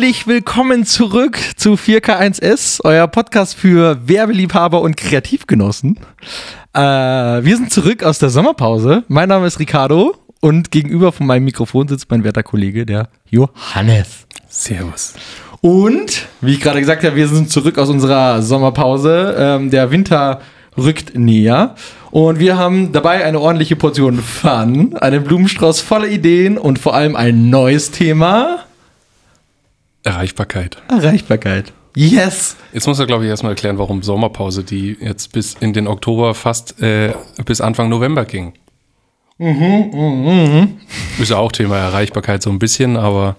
Herzlich willkommen zurück zu 4K1S, euer Podcast für Werbeliebhaber und Kreativgenossen. Äh, wir sind zurück aus der Sommerpause. Mein Name ist Ricardo und gegenüber von meinem Mikrofon sitzt mein werter Kollege, der Johannes. Servus. Und, wie ich gerade gesagt habe, wir sind zurück aus unserer Sommerpause. Ähm, der Winter rückt näher. Und wir haben dabei eine ordentliche Portion Fun, einen Blumenstrauß voller Ideen und vor allem ein neues Thema. Erreichbarkeit. Erreichbarkeit. Yes! Jetzt muss er, glaube ich, erstmal erklären, warum Sommerpause, die jetzt bis in den Oktober fast äh, bis Anfang November ging. Mhm, mh, mh. Ist ja auch Thema Erreichbarkeit so ein bisschen, aber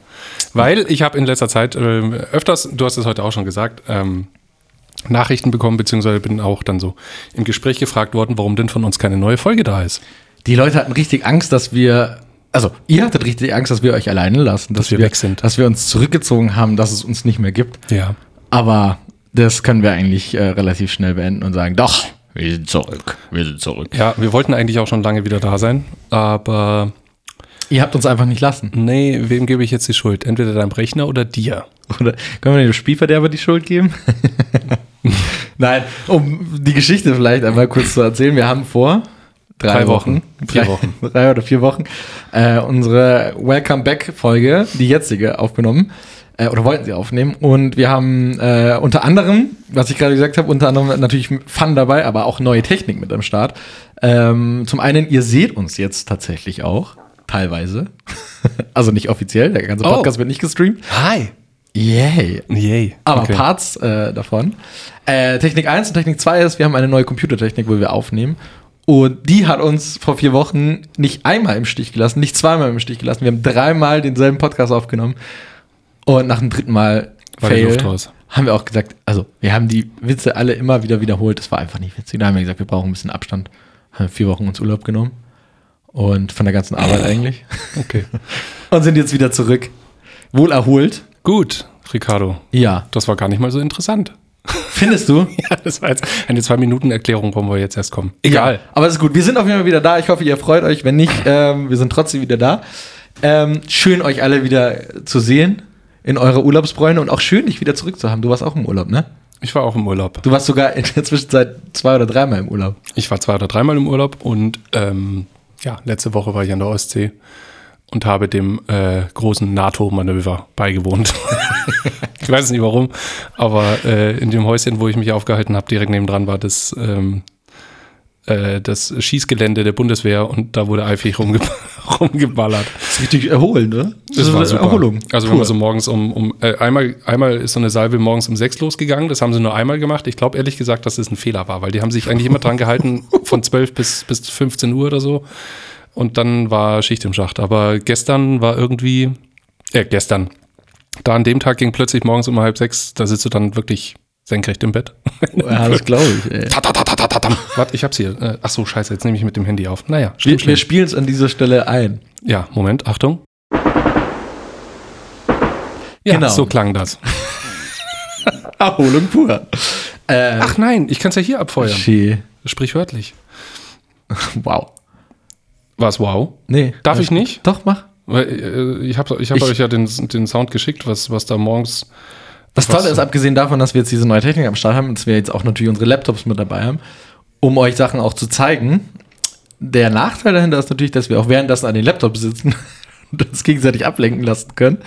weil ich habe in letzter Zeit äh, öfters, du hast es heute auch schon gesagt, ähm, Nachrichten bekommen, beziehungsweise bin auch dann so im Gespräch gefragt worden, warum denn von uns keine neue Folge da ist. Die Leute hatten richtig Angst, dass wir, also ihr hattet richtig Angst, dass wir euch alleine lassen, dass, Dass wir weg sind. dass wir uns zurückgezogen haben, dass es uns nicht mehr gibt. Ja. Aber das können wir eigentlich äh, relativ schnell beenden und sagen, doch, wir sind zurück, wir sind zurück. Ja, wir wollten eigentlich auch schon lange wieder da sein, aber Ihr habt uns einfach nicht lassen. nee, wem gebe ich jetzt die Schuld? Entweder deinem Rechner oder dir. Oder können wir dem Spielverderber die Schuld geben? Nein, um die Geschichte vielleicht einmal kurz zu erzählen. Wir haben vor drei, Drei Wochen, Wochen. Vier drei, Wochen. drei oder vier Wochen, äh, unsere Welcome Back Folge, die jetzige, aufgenommen. Äh, oder wollten sie aufnehmen. Und wir haben äh, unter anderem, was ich gerade gesagt habe, unter anderem natürlich Fun dabei, aber auch neue Technik mit am Start. Ähm, zum einen, ihr seht uns jetzt tatsächlich auch. Teilweise. also nicht offiziell, der ganze Oh. Podcast wird nicht gestreamt. Hi. Yay. Yay. Aber Okay. Parts äh, davon. Äh, Technik 1 und Technik 2 ist, wir haben eine neue Computertechnik, wo wir aufnehmen. Und die hat uns vor vier Wochen nicht einmal im Stich gelassen, nicht zweimal im Stich gelassen. Wir haben dreimal denselben Podcast aufgenommen. Und nach dem dritten Mal War raus. haben wir auch gesagt, also wir haben die Witze alle immer wieder wiederholt. Das war einfach nicht witzig. Da haben wir gesagt, wir brauchen ein bisschen Abstand. Haben vier Wochen uns Urlaub genommen. Und von der ganzen Arbeit eigentlich. Okay. Und sind jetzt wieder zurück. Wohl erholt. Gut, Ricardo. Ja. Das war gar nicht mal so interessant. Findest du? Ja, das war jetzt eine Zwei-Minuten-Erklärung, warum wir jetzt erst kommen. Egal. Ja, aber es ist gut. Wir sind auf jeden Fall wieder da. Ich hoffe, ihr freut euch. Wenn nicht, ähm, wir sind trotzdem wieder da. Ähm, schön, euch alle wieder zu sehen in eurer Urlaubsbräune und auch schön, dich wieder zurück zu haben. Du warst auch im Urlaub, ne? Ich war auch im Urlaub. Du warst sogar in der Zwischenzeit zwei oder dreimal im Urlaub. Ich war zwei oder dreimal im Urlaub und ähm, ja, letzte Woche war ich an der Ostsee und habe dem äh, großen NATO-Manöver beigewohnt. ich weiß nicht warum, aber äh, in dem Häuschen, wo ich mich aufgehalten habe, direkt nebendran war das, ähm, äh, das Schießgelände der Bundeswehr und da wurde eifrig rumge rumgeballert. Das ist richtig erholend, oder? Das war super. Erholung. Also wenn man so morgens um, um äh, einmal, einmal ist so eine Salve morgens um sechs losgegangen, das haben sie nur einmal gemacht. Ich glaube ehrlich gesagt, dass das ein Fehler war, weil die haben sich eigentlich immer dran gehalten, von 12 bis, bis 15 Uhr oder so. Und dann war Schicht im Schacht. Aber gestern war irgendwie, äh, gestern, da an dem Tag ging plötzlich morgens um halb sechs, da sitzt du dann wirklich senkrecht im Bett. ja, das glaube ich. Ey. Warte, ich hab's hier. Äh, Ach so, scheiße, jetzt nehme ich mit dem Handy auf. Naja, Wir, schlimm, wir schlimm. spielen es an dieser Stelle ein. Ja, Moment, Achtung. Ja, Genau. so klang das. Erholung pur. Äh, Ach nein, ich kann es ja hier abfeuern. Schee. Sprichwörtlich. Wow. Was wow? Nee. Darf ich nicht? Doch, mach. Weil, äh, ich habe ich hab Ich- euch ja den, den Sound geschickt, was, was da morgens. Das Was- Tolle ist, abgesehen davon, dass wir jetzt diese neue Technik am Start haben, dass wir jetzt auch natürlich unsere Laptops mit dabei haben, um euch Sachen auch zu zeigen. Der Nachteil dahinter ist natürlich, dass wir auch währenddessen an den Laptops sitzen und uns gegenseitig ablenken lassen können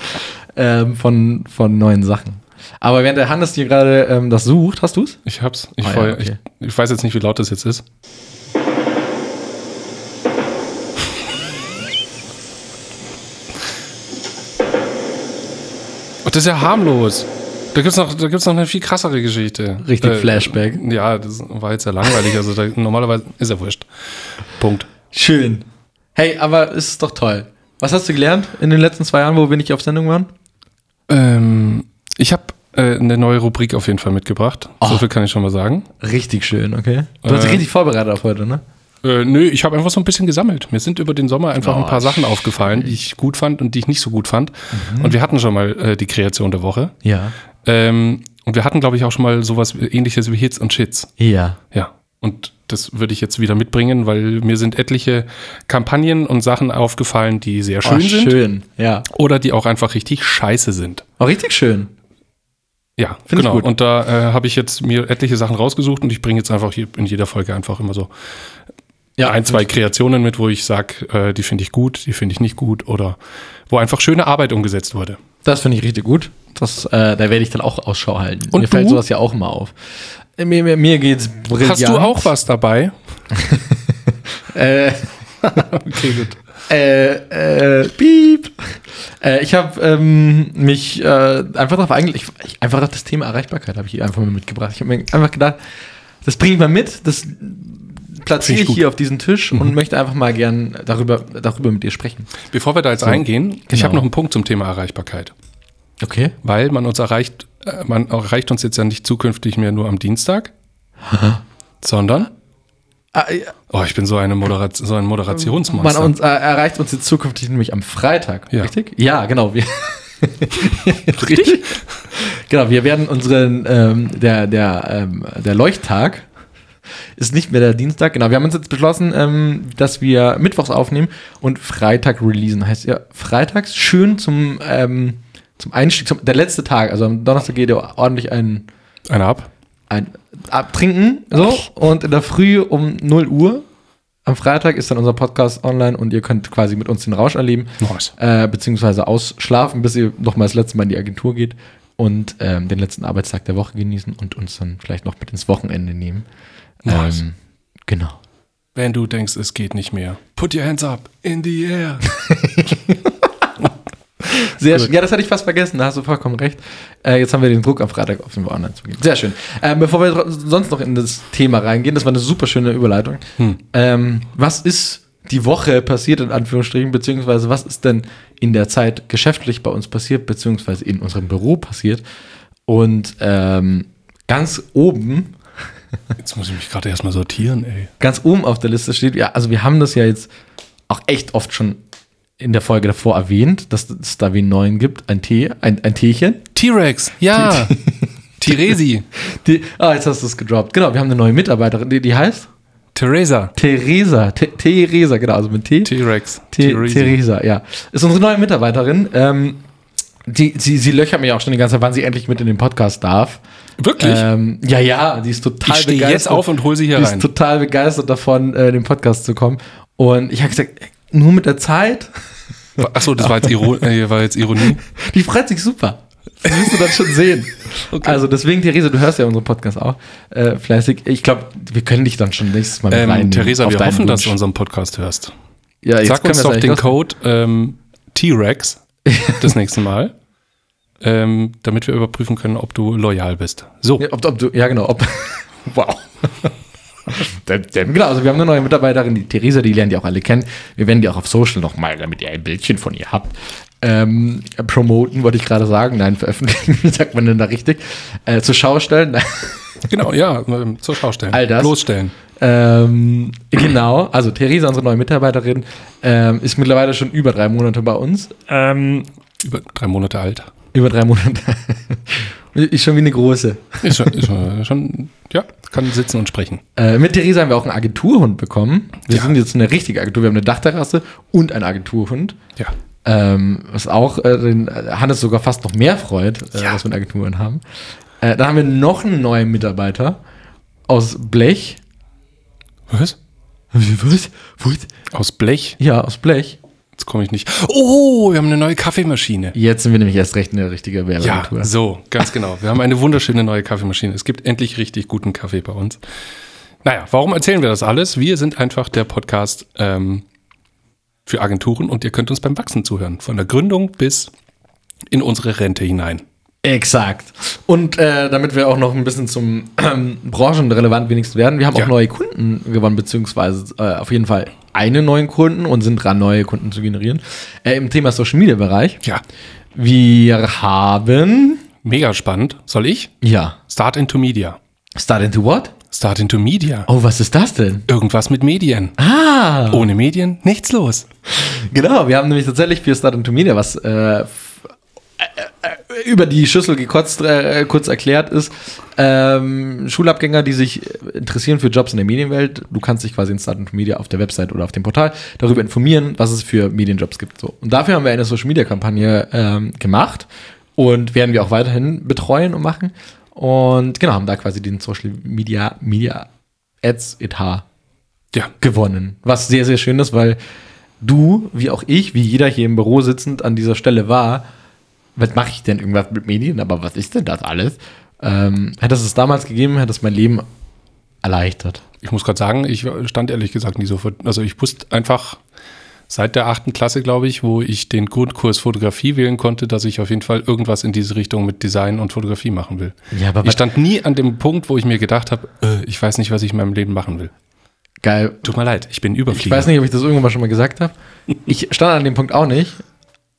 ähm, von, von neuen Sachen. Aber während der Hannes dir gerade ähm, das sucht, hast du es? Ich hab's. Ich, Ah, ja, okay. ich, ich weiß jetzt nicht, wie laut das jetzt ist. Das ist ja harmlos. Da gibt's noch, da gibt's noch eine viel krassere Geschichte. Äh, Richtig Flashback. Ja, das war jetzt ja langweilig. Also da, normalerweise ist ja wurscht. Punkt. Schön. Hey, aber es ist doch toll. Was hast du gelernt in den letzten zwei Jahren, wo wir nicht auf Sendung waren? Ähm, ich habe äh, eine neue Rubrik auf jeden Fall mitgebracht. So viel kann ich schon mal sagen. Richtig schön, okay. Du hast dich Äh. richtig vorbereitet auf heute, ne? Äh, nö, ich habe einfach so ein bisschen gesammelt. Mir sind über den Sommer einfach Oh, ein paar Sachen aufgefallen, die ich gut fand und die ich nicht so gut fand. Und wir hatten schon mal äh, die Kreation der Woche. Ja. Ähm, und wir hatten, glaube ich, auch schon mal sowas ähnliches wie Hits und Shits. Ja. Ja. Und das würde ich jetzt wieder mitbringen, weil mir sind etliche Kampagnen und Sachen aufgefallen, die sehr schön oh, sind. schön, ja. Oder die auch einfach richtig scheiße sind. Auch richtig schön. Ja, Find ich genau. gut. Und da äh, habe ich jetzt mir etliche Sachen rausgesucht und ich bringe jetzt einfach hier in jeder Folge einfach immer so Ja, ein, zwei Kreationen mit, wo ich sage, äh, die finde ich gut, die finde ich nicht gut oder wo einfach schöne Arbeit umgesetzt wurde. Das finde ich richtig gut. Das, äh, da werde ich dann auch Ausschau halten. Und mir fällt du? sowas ja auch immer auf. Äh, Mir, mir, mir geht's brillant. Hast du auch was dabei? Äh, Okay, gut. äh, äh, piep. Äh, ich habe ähm, mich äh, einfach darauf eigentlich, ich, einfach auf das Thema Erreichbarkeit habe ich einfach mal mitgebracht. Ich habe mir einfach gedacht, das bringe ich mal mit, das platziere ich ich hier auf diesen Tisch und möchte einfach mal gern darüber, darüber mit dir sprechen. Bevor wir da jetzt So, eingehen, ich genau. habe noch einen Punkt zum Thema Erreichbarkeit. Okay. Weil man uns erreicht, äh, man erreicht uns jetzt ja nicht zukünftig mehr nur am Dienstag, sondern, Ah, ja, oh, ich bin so, eine Moderat so ein man Moderationsmonster. uns, äh, erreicht uns jetzt zukünftig nämlich am Freitag, Ja. richtig? Ja, genau. Wir richtig? Genau, wir werden unseren, ähm, der, der, ähm, der Leuchttag ist nicht mehr der Dienstag. Genau, wir haben uns jetzt beschlossen, ähm, dass wir Mittwochs aufnehmen und Freitag releasen. Heißt ja, freitags schön zum, ähm, zum Einstieg, zum, der letzte Tag. Also am Donnerstag geht ja ordentlich ein, Einer ab. ein abtrinken so und in der Früh um 0 Uhr am Freitag ist dann unser Podcast online und ihr könnt quasi mit uns den Rausch erleben, Nice. äh, beziehungsweise ausschlafen, bis ihr noch mal das letzte Mal in die Agentur geht und ähm, den letzten Arbeitstag der Woche genießen und uns dann vielleicht noch mit ins Wochenende nehmen. Ähm, genau. Wenn du denkst, es geht nicht mehr, put your hands up in the air. Sehr schön. Ja, das hatte ich fast vergessen, da hast du vollkommen recht. Äh, jetzt haben wir den Druck am Freitag auf den wir online zu gehen. Sehr schön. Ähm, bevor wir sonst noch in das Thema reingehen, das war eine super schöne Überleitung. Hm. Ähm, was ist die Woche passiert, in Anführungsstrichen, beziehungsweise was ist denn in der Zeit geschäftlich bei uns passiert, beziehungsweise in unserem Büro passiert? Und ähm, ganz oben, Jetzt muss ich mich gerade erstmal sortieren, ey. ganz oben auf der Liste steht, ja, also wir haben das ja jetzt auch echt oft schon in der Folge davor erwähnt, dass es da wie einen neuen gibt, ein Tee, ein, ein Teechen. T-Rex, ja. Die, ah, jetzt hast du es gedroppt. Genau, wir haben eine neue Mitarbeiterin, die, die heißt Theresa, Theresa. Theresa, genau, also mit T. T-Rex. Theresa, ja. Ist unsere neue Mitarbeiterin. Ähm, die, sie, sie löchert mich auch schon die ganze Zeit, wann sie endlich mit in den Podcast darf. Wirklich? Ähm, ja, ja, die ist total ich stehe jetzt auf und hole sie hier die rein. ist total begeistert davon, äh, in den Podcast zu kommen. Und ich habe gesagt, nur mit der Zeit, Achso, das war jetzt, Iro äh, war jetzt Ironie. die freut sich super. Das wirst du dann schon sehen. Also deswegen, Theresa, du hörst ja unseren Podcast auch äh, fleißig. Ich glaube, wir können dich dann schon nächstes Mal mit Ähm, reinnehmen Theresa, wir hoffen, dass du Wunsch. unseren Podcast hörst. Ja, Sag uns doch den Code ähm, T-Rex das nächste Mal, ähm, damit wir überprüfen können, ob du loyal bist. So, Ja, ob, ob du, ja genau. Ob, wow. Genau, also wir haben eine neue Mitarbeiterin, die Theresa, die lernt ihr auch alle kennen. Wir werden die auch auf Social nochmal, damit ihr ein Bildchen von ihr habt, ähm, promoten, wollte ich gerade sagen. Nein, veröffentlichen, sagt man denn da richtig? Äh, zur Schau stellen. Genau, ja, ähm, zur Schau stellen. All das. Bloßstellen. ähm, genau, also Theresa, unsere neue Mitarbeiterin, ähm, ist mittlerweile schon über drei Monate bei uns. Ähm, Über drei Monate alt. über drei Monate. ist schon wie eine große. Ist schon, ist schon, schon, ja, kann sitzen und sprechen. Äh, mit Theresa haben wir auch einen Agenturhund bekommen. Wir Ja. sind jetzt eine richtige Agentur. Wir haben eine Dachterrasse und einen Agenturhund. Ja. Ähm, was auch äh, den äh, Hannes sogar fast noch mehr freut, äh, Ja. was wir in Agenturen haben. Äh, dann haben wir noch einen neuen Mitarbeiter aus Blech. Was? Was? Was? Aus Blech? Ja, aus Blech. Jetzt komme ich nicht. Oh, wir haben eine neue Kaffeemaschine. Jetzt sind wir nämlich erst recht eine richtige Ja, Werbeagentur. so, ganz genau. Wir haben eine wunderschöne neue Kaffeemaschine. Es gibt endlich richtig guten Kaffee bei uns. Naja, warum erzählen wir das alles? Wir sind einfach der Podcast ähm, für Agenturen und ihr könnt uns beim Wachsen zuhören. Von der Gründung bis in unsere Rente hinein. Exakt. Und äh, damit wir auch noch ein bisschen zum ähm, branchenrelevant wenigstens werden, wir haben Ja. auch neue Kunden gewonnen, beziehungsweise äh, auf jeden Fall einen neuen Kunden und sind dran, neue Kunden zu generieren. Äh, Im Thema Social Media Bereich. Ja, Wir haben, mega spannend. Soll ich? ja, Start into Media. Start into what? Start into Media. Oh, was ist das denn? Irgendwas mit Medien. Ah, Ohne Medien nichts los. genau. Wir haben nämlich tatsächlich für Start into Media was äh, f- äh, über die Schüssel gekotzt, äh, kurz erklärt ist, ähm, Schulabgänger, die sich interessieren für Jobs in der Medienwelt, du kannst dich quasi in Start Media auf der Website oder auf dem Portal darüber informieren, was es für Medienjobs gibt. So. Und dafür haben wir eine Social Media Kampagne ähm, gemacht und werden wir auch weiterhin betreuen und machen. Und genau, haben da quasi den Social Media, Media Ads Etat Ja. gewonnen. Was sehr, sehr schön ist, weil du, wie auch ich, wie jeder hier im Büro sitzend an dieser Stelle war, was mache ich denn irgendwas mit Medien? Aber was ist denn das alles? Ähm, hätte es es damals gegeben, hätte es mein Leben erleichtert. Ich muss gerade sagen, ich stand ehrlich gesagt nie so vor. Also ich wusste einfach seit der achten Klasse, glaube ich, wo ich den Grundkurs Fotografie wählen konnte, dass ich auf jeden Fall irgendwas in diese Richtung mit Design und Fotografie machen will. Ja, aber Ich stand nie an dem Punkt, wo ich mir gedacht habe, äh, ich weiß nicht, was ich in meinem Leben machen will. geil. Tut mir leid, ich bin Ich Überflieger. weiß nicht, ob ich das irgendwann mal schon mal gesagt habe. Ich stand an dem Punkt auch nicht,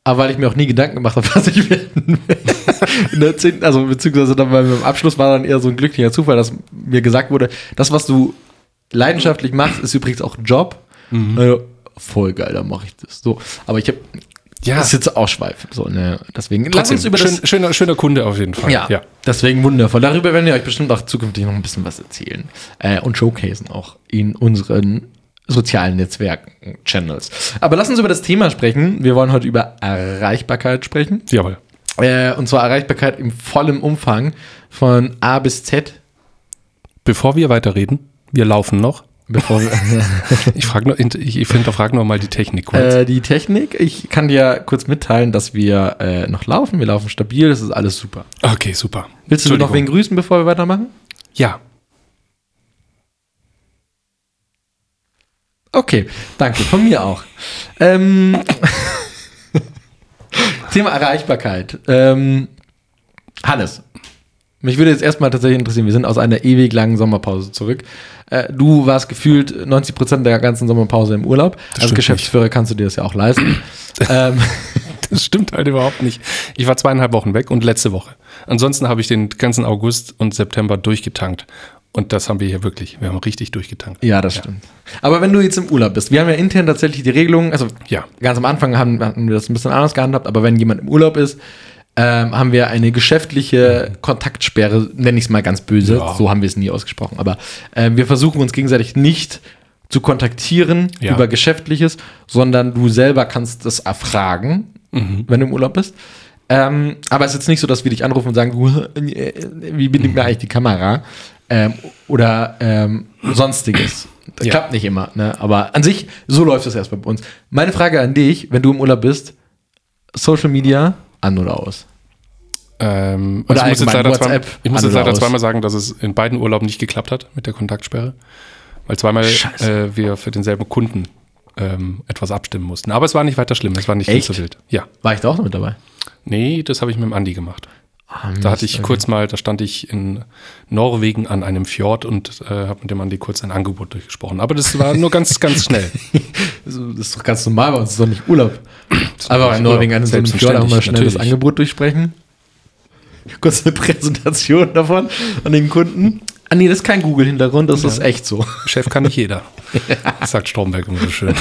aber weil ich mir auch nie Gedanken gemacht habe, was ich werden will. In der 10., also beziehungsweise dann bei meinem Abschluss war dann eher so ein glücklicher Zufall, dass mir gesagt wurde, das, was du leidenschaftlich machst, ist übrigens auch ein Job. Also, voll geil, dann mache ich das. So, aber ich habe Ja. das ist jetzt ausschweifend. So, ne? Deswegen lass uns über das schön, schöner, schöner Kunde auf jeden Fall. ja, deswegen wundervoll. Darüber werden wir euch bestimmt auch zukünftig noch ein bisschen was erzählen. Äh, und showcasen auch in unseren sozialen Netzwerken, Channels. Aber lass uns über das Thema sprechen. Wir wollen heute über Erreichbarkeit sprechen. Jawohl. Äh, und zwar Erreichbarkeit im vollen Umfang von A bis Z. Bevor wir weiterreden, wir laufen noch. Bevor wir, Ich frage nur, ich, ich hinterfrage noch mal die Technik kurz. äh, die Technik, ich kann dir kurz mitteilen, dass wir äh, noch laufen. Wir laufen stabil, das ist alles super. okay, super. Willst du noch wen grüßen, bevor wir weitermachen? Ja. Okay, danke. Von mir auch. Ähm, Thema Erreichbarkeit. Ähm, Hannes, mich würde jetzt erstmal tatsächlich interessieren, wir sind aus einer ewig langen Sommerpause zurück. Äh, du warst gefühlt 90% der ganzen Sommerpause im Urlaub. Als stimmt Geschäftsführer kannst du dir das ja auch leisten. ähm, Das stimmt halt überhaupt nicht. Ich war zweieinhalb Wochen weg und letzte Woche. Ansonsten habe ich den ganzen August und September durchgetankt. Und das haben wir hier wirklich. Wir haben richtig durchgetankt. ja, das stimmt. Aber wenn du jetzt im Urlaub bist, wir haben ja intern tatsächlich die Regelung, also Ja. ganz am Anfang haben, hatten wir das ein bisschen anders gehandhabt, aber wenn jemand im Urlaub ist, ähm, haben wir eine geschäftliche Kontaktsperre, nenne ich es mal ganz böse, Ja. so haben wir es nie ausgesprochen, aber ähm, wir versuchen uns gegenseitig nicht zu kontaktieren Ja. über Geschäftliches, sondern du selber kannst das erfragen, wenn du im Urlaub bist. Ähm, aber es ist jetzt nicht so, dass wir dich anrufen und sagen, äh, wie bin ich mir eigentlich die Kamera? Ähm, oder ähm, sonstiges. Das Ja. klappt nicht immer, ne? aber an sich, so läuft es erstmal bei uns. Meine Frage an dich, wenn du im Urlaub bist, Social Media an oder aus? Ähm, Oder also ich muss jetzt leider, zwei, WhatsApp ich muss jetzt leider aus? zweimal sagen, dass es in beiden Urlauben nicht geklappt hat mit der Kontaktsperre. Weil zweimal äh, wir für denselben Kunden ähm, etwas abstimmen mussten. Aber es war nicht weiter schlimm. Es war nicht Echt? zu wild. Ja. War ich da auch noch mit dabei? Nee, das habe ich mit dem Andi gemacht. Ah, Da hatte ich kurz mal, da stand ich in Norwegen an einem Fjord und äh, habe mit dem Andi kurz ein Angebot durchgesprochen. Aber das war nur ganz, ganz schnell. Das ist doch ganz normal, bei uns ist doch nicht Urlaub. Aber in Norwegen an einem Fjord auch mal schnell das natürlich. Angebot durchsprechen. Kurz eine Präsentation davon an den Kunden. Ah nee, das ist kein Google-Hintergrund, das ist echt so. Chef kann nicht jeder. sagt Stromberg immer so schön.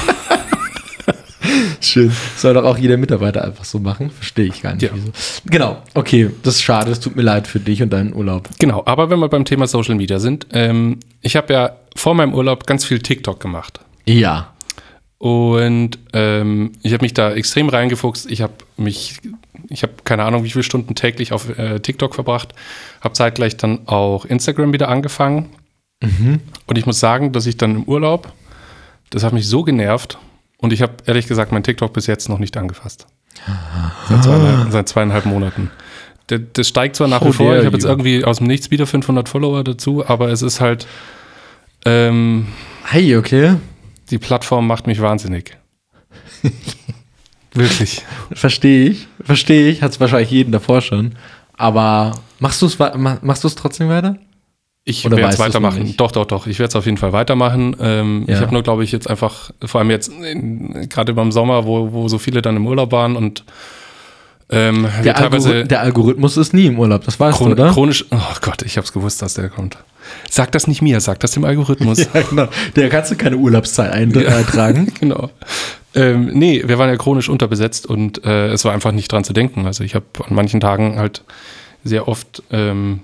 Schön. Soll doch auch jeder Mitarbeiter einfach so machen. Verstehe ich gar nicht. Ja. Wieso. Genau, okay, das ist schade, es tut mir leid für dich und deinen Urlaub. Genau, aber wenn wir beim Thema Social Media sind, ähm, ich habe ja vor meinem Urlaub ganz viel TikTok gemacht. Ja. Und ähm, ich habe mich da extrem reingefuchst. Ich habe mich, ich habe keine Ahnung, wie viele Stunden täglich auf äh, TikTok verbracht. Habe zeitgleich dann auch Instagram wieder angefangen. Und ich muss sagen, dass ich dann im Urlaub, das hat mich so genervt. Und ich habe ehrlich gesagt mein TikTok bis jetzt noch nicht angefasst. Seit zweieinhalb, seit zweieinhalb Monaten. Das, das steigt zwar nach wie vor. dare Ich habe jetzt irgendwie aus dem Nichts wieder 500 Follower dazu, aber es ist halt, ähm, Hey, okay. die Plattform macht mich wahnsinnig. Wirklich. Verstehe ich. Verstehe ich. Hat es wahrscheinlich jeden davor schon. Aber machst du es machst du's trotzdem weiter? Ich werde es weitermachen. Doch, doch, doch. Ich werde es auf jeden Fall weitermachen. Ähm, Ja. Ich habe nur, glaube ich, jetzt einfach, vor allem jetzt gerade beim Sommer, wo, wo so viele dann im Urlaub waren und Ähm, wir Der, teilweise Algorith der Algorithmus ist nie im Urlaub, das weißt chron du, oder? chronisch. Oh Gott, ich hab's gewusst, dass der kommt. Sag das nicht mir, sag das dem Algorithmus. Ja, genau. Der kannst du keine Urlaubszeit eintragen. genau. Ähm, nee, wir waren ja chronisch unterbesetzt und äh, es war einfach nicht dran zu denken. Also ich habe an manchen Tagen halt sehr oft ähm,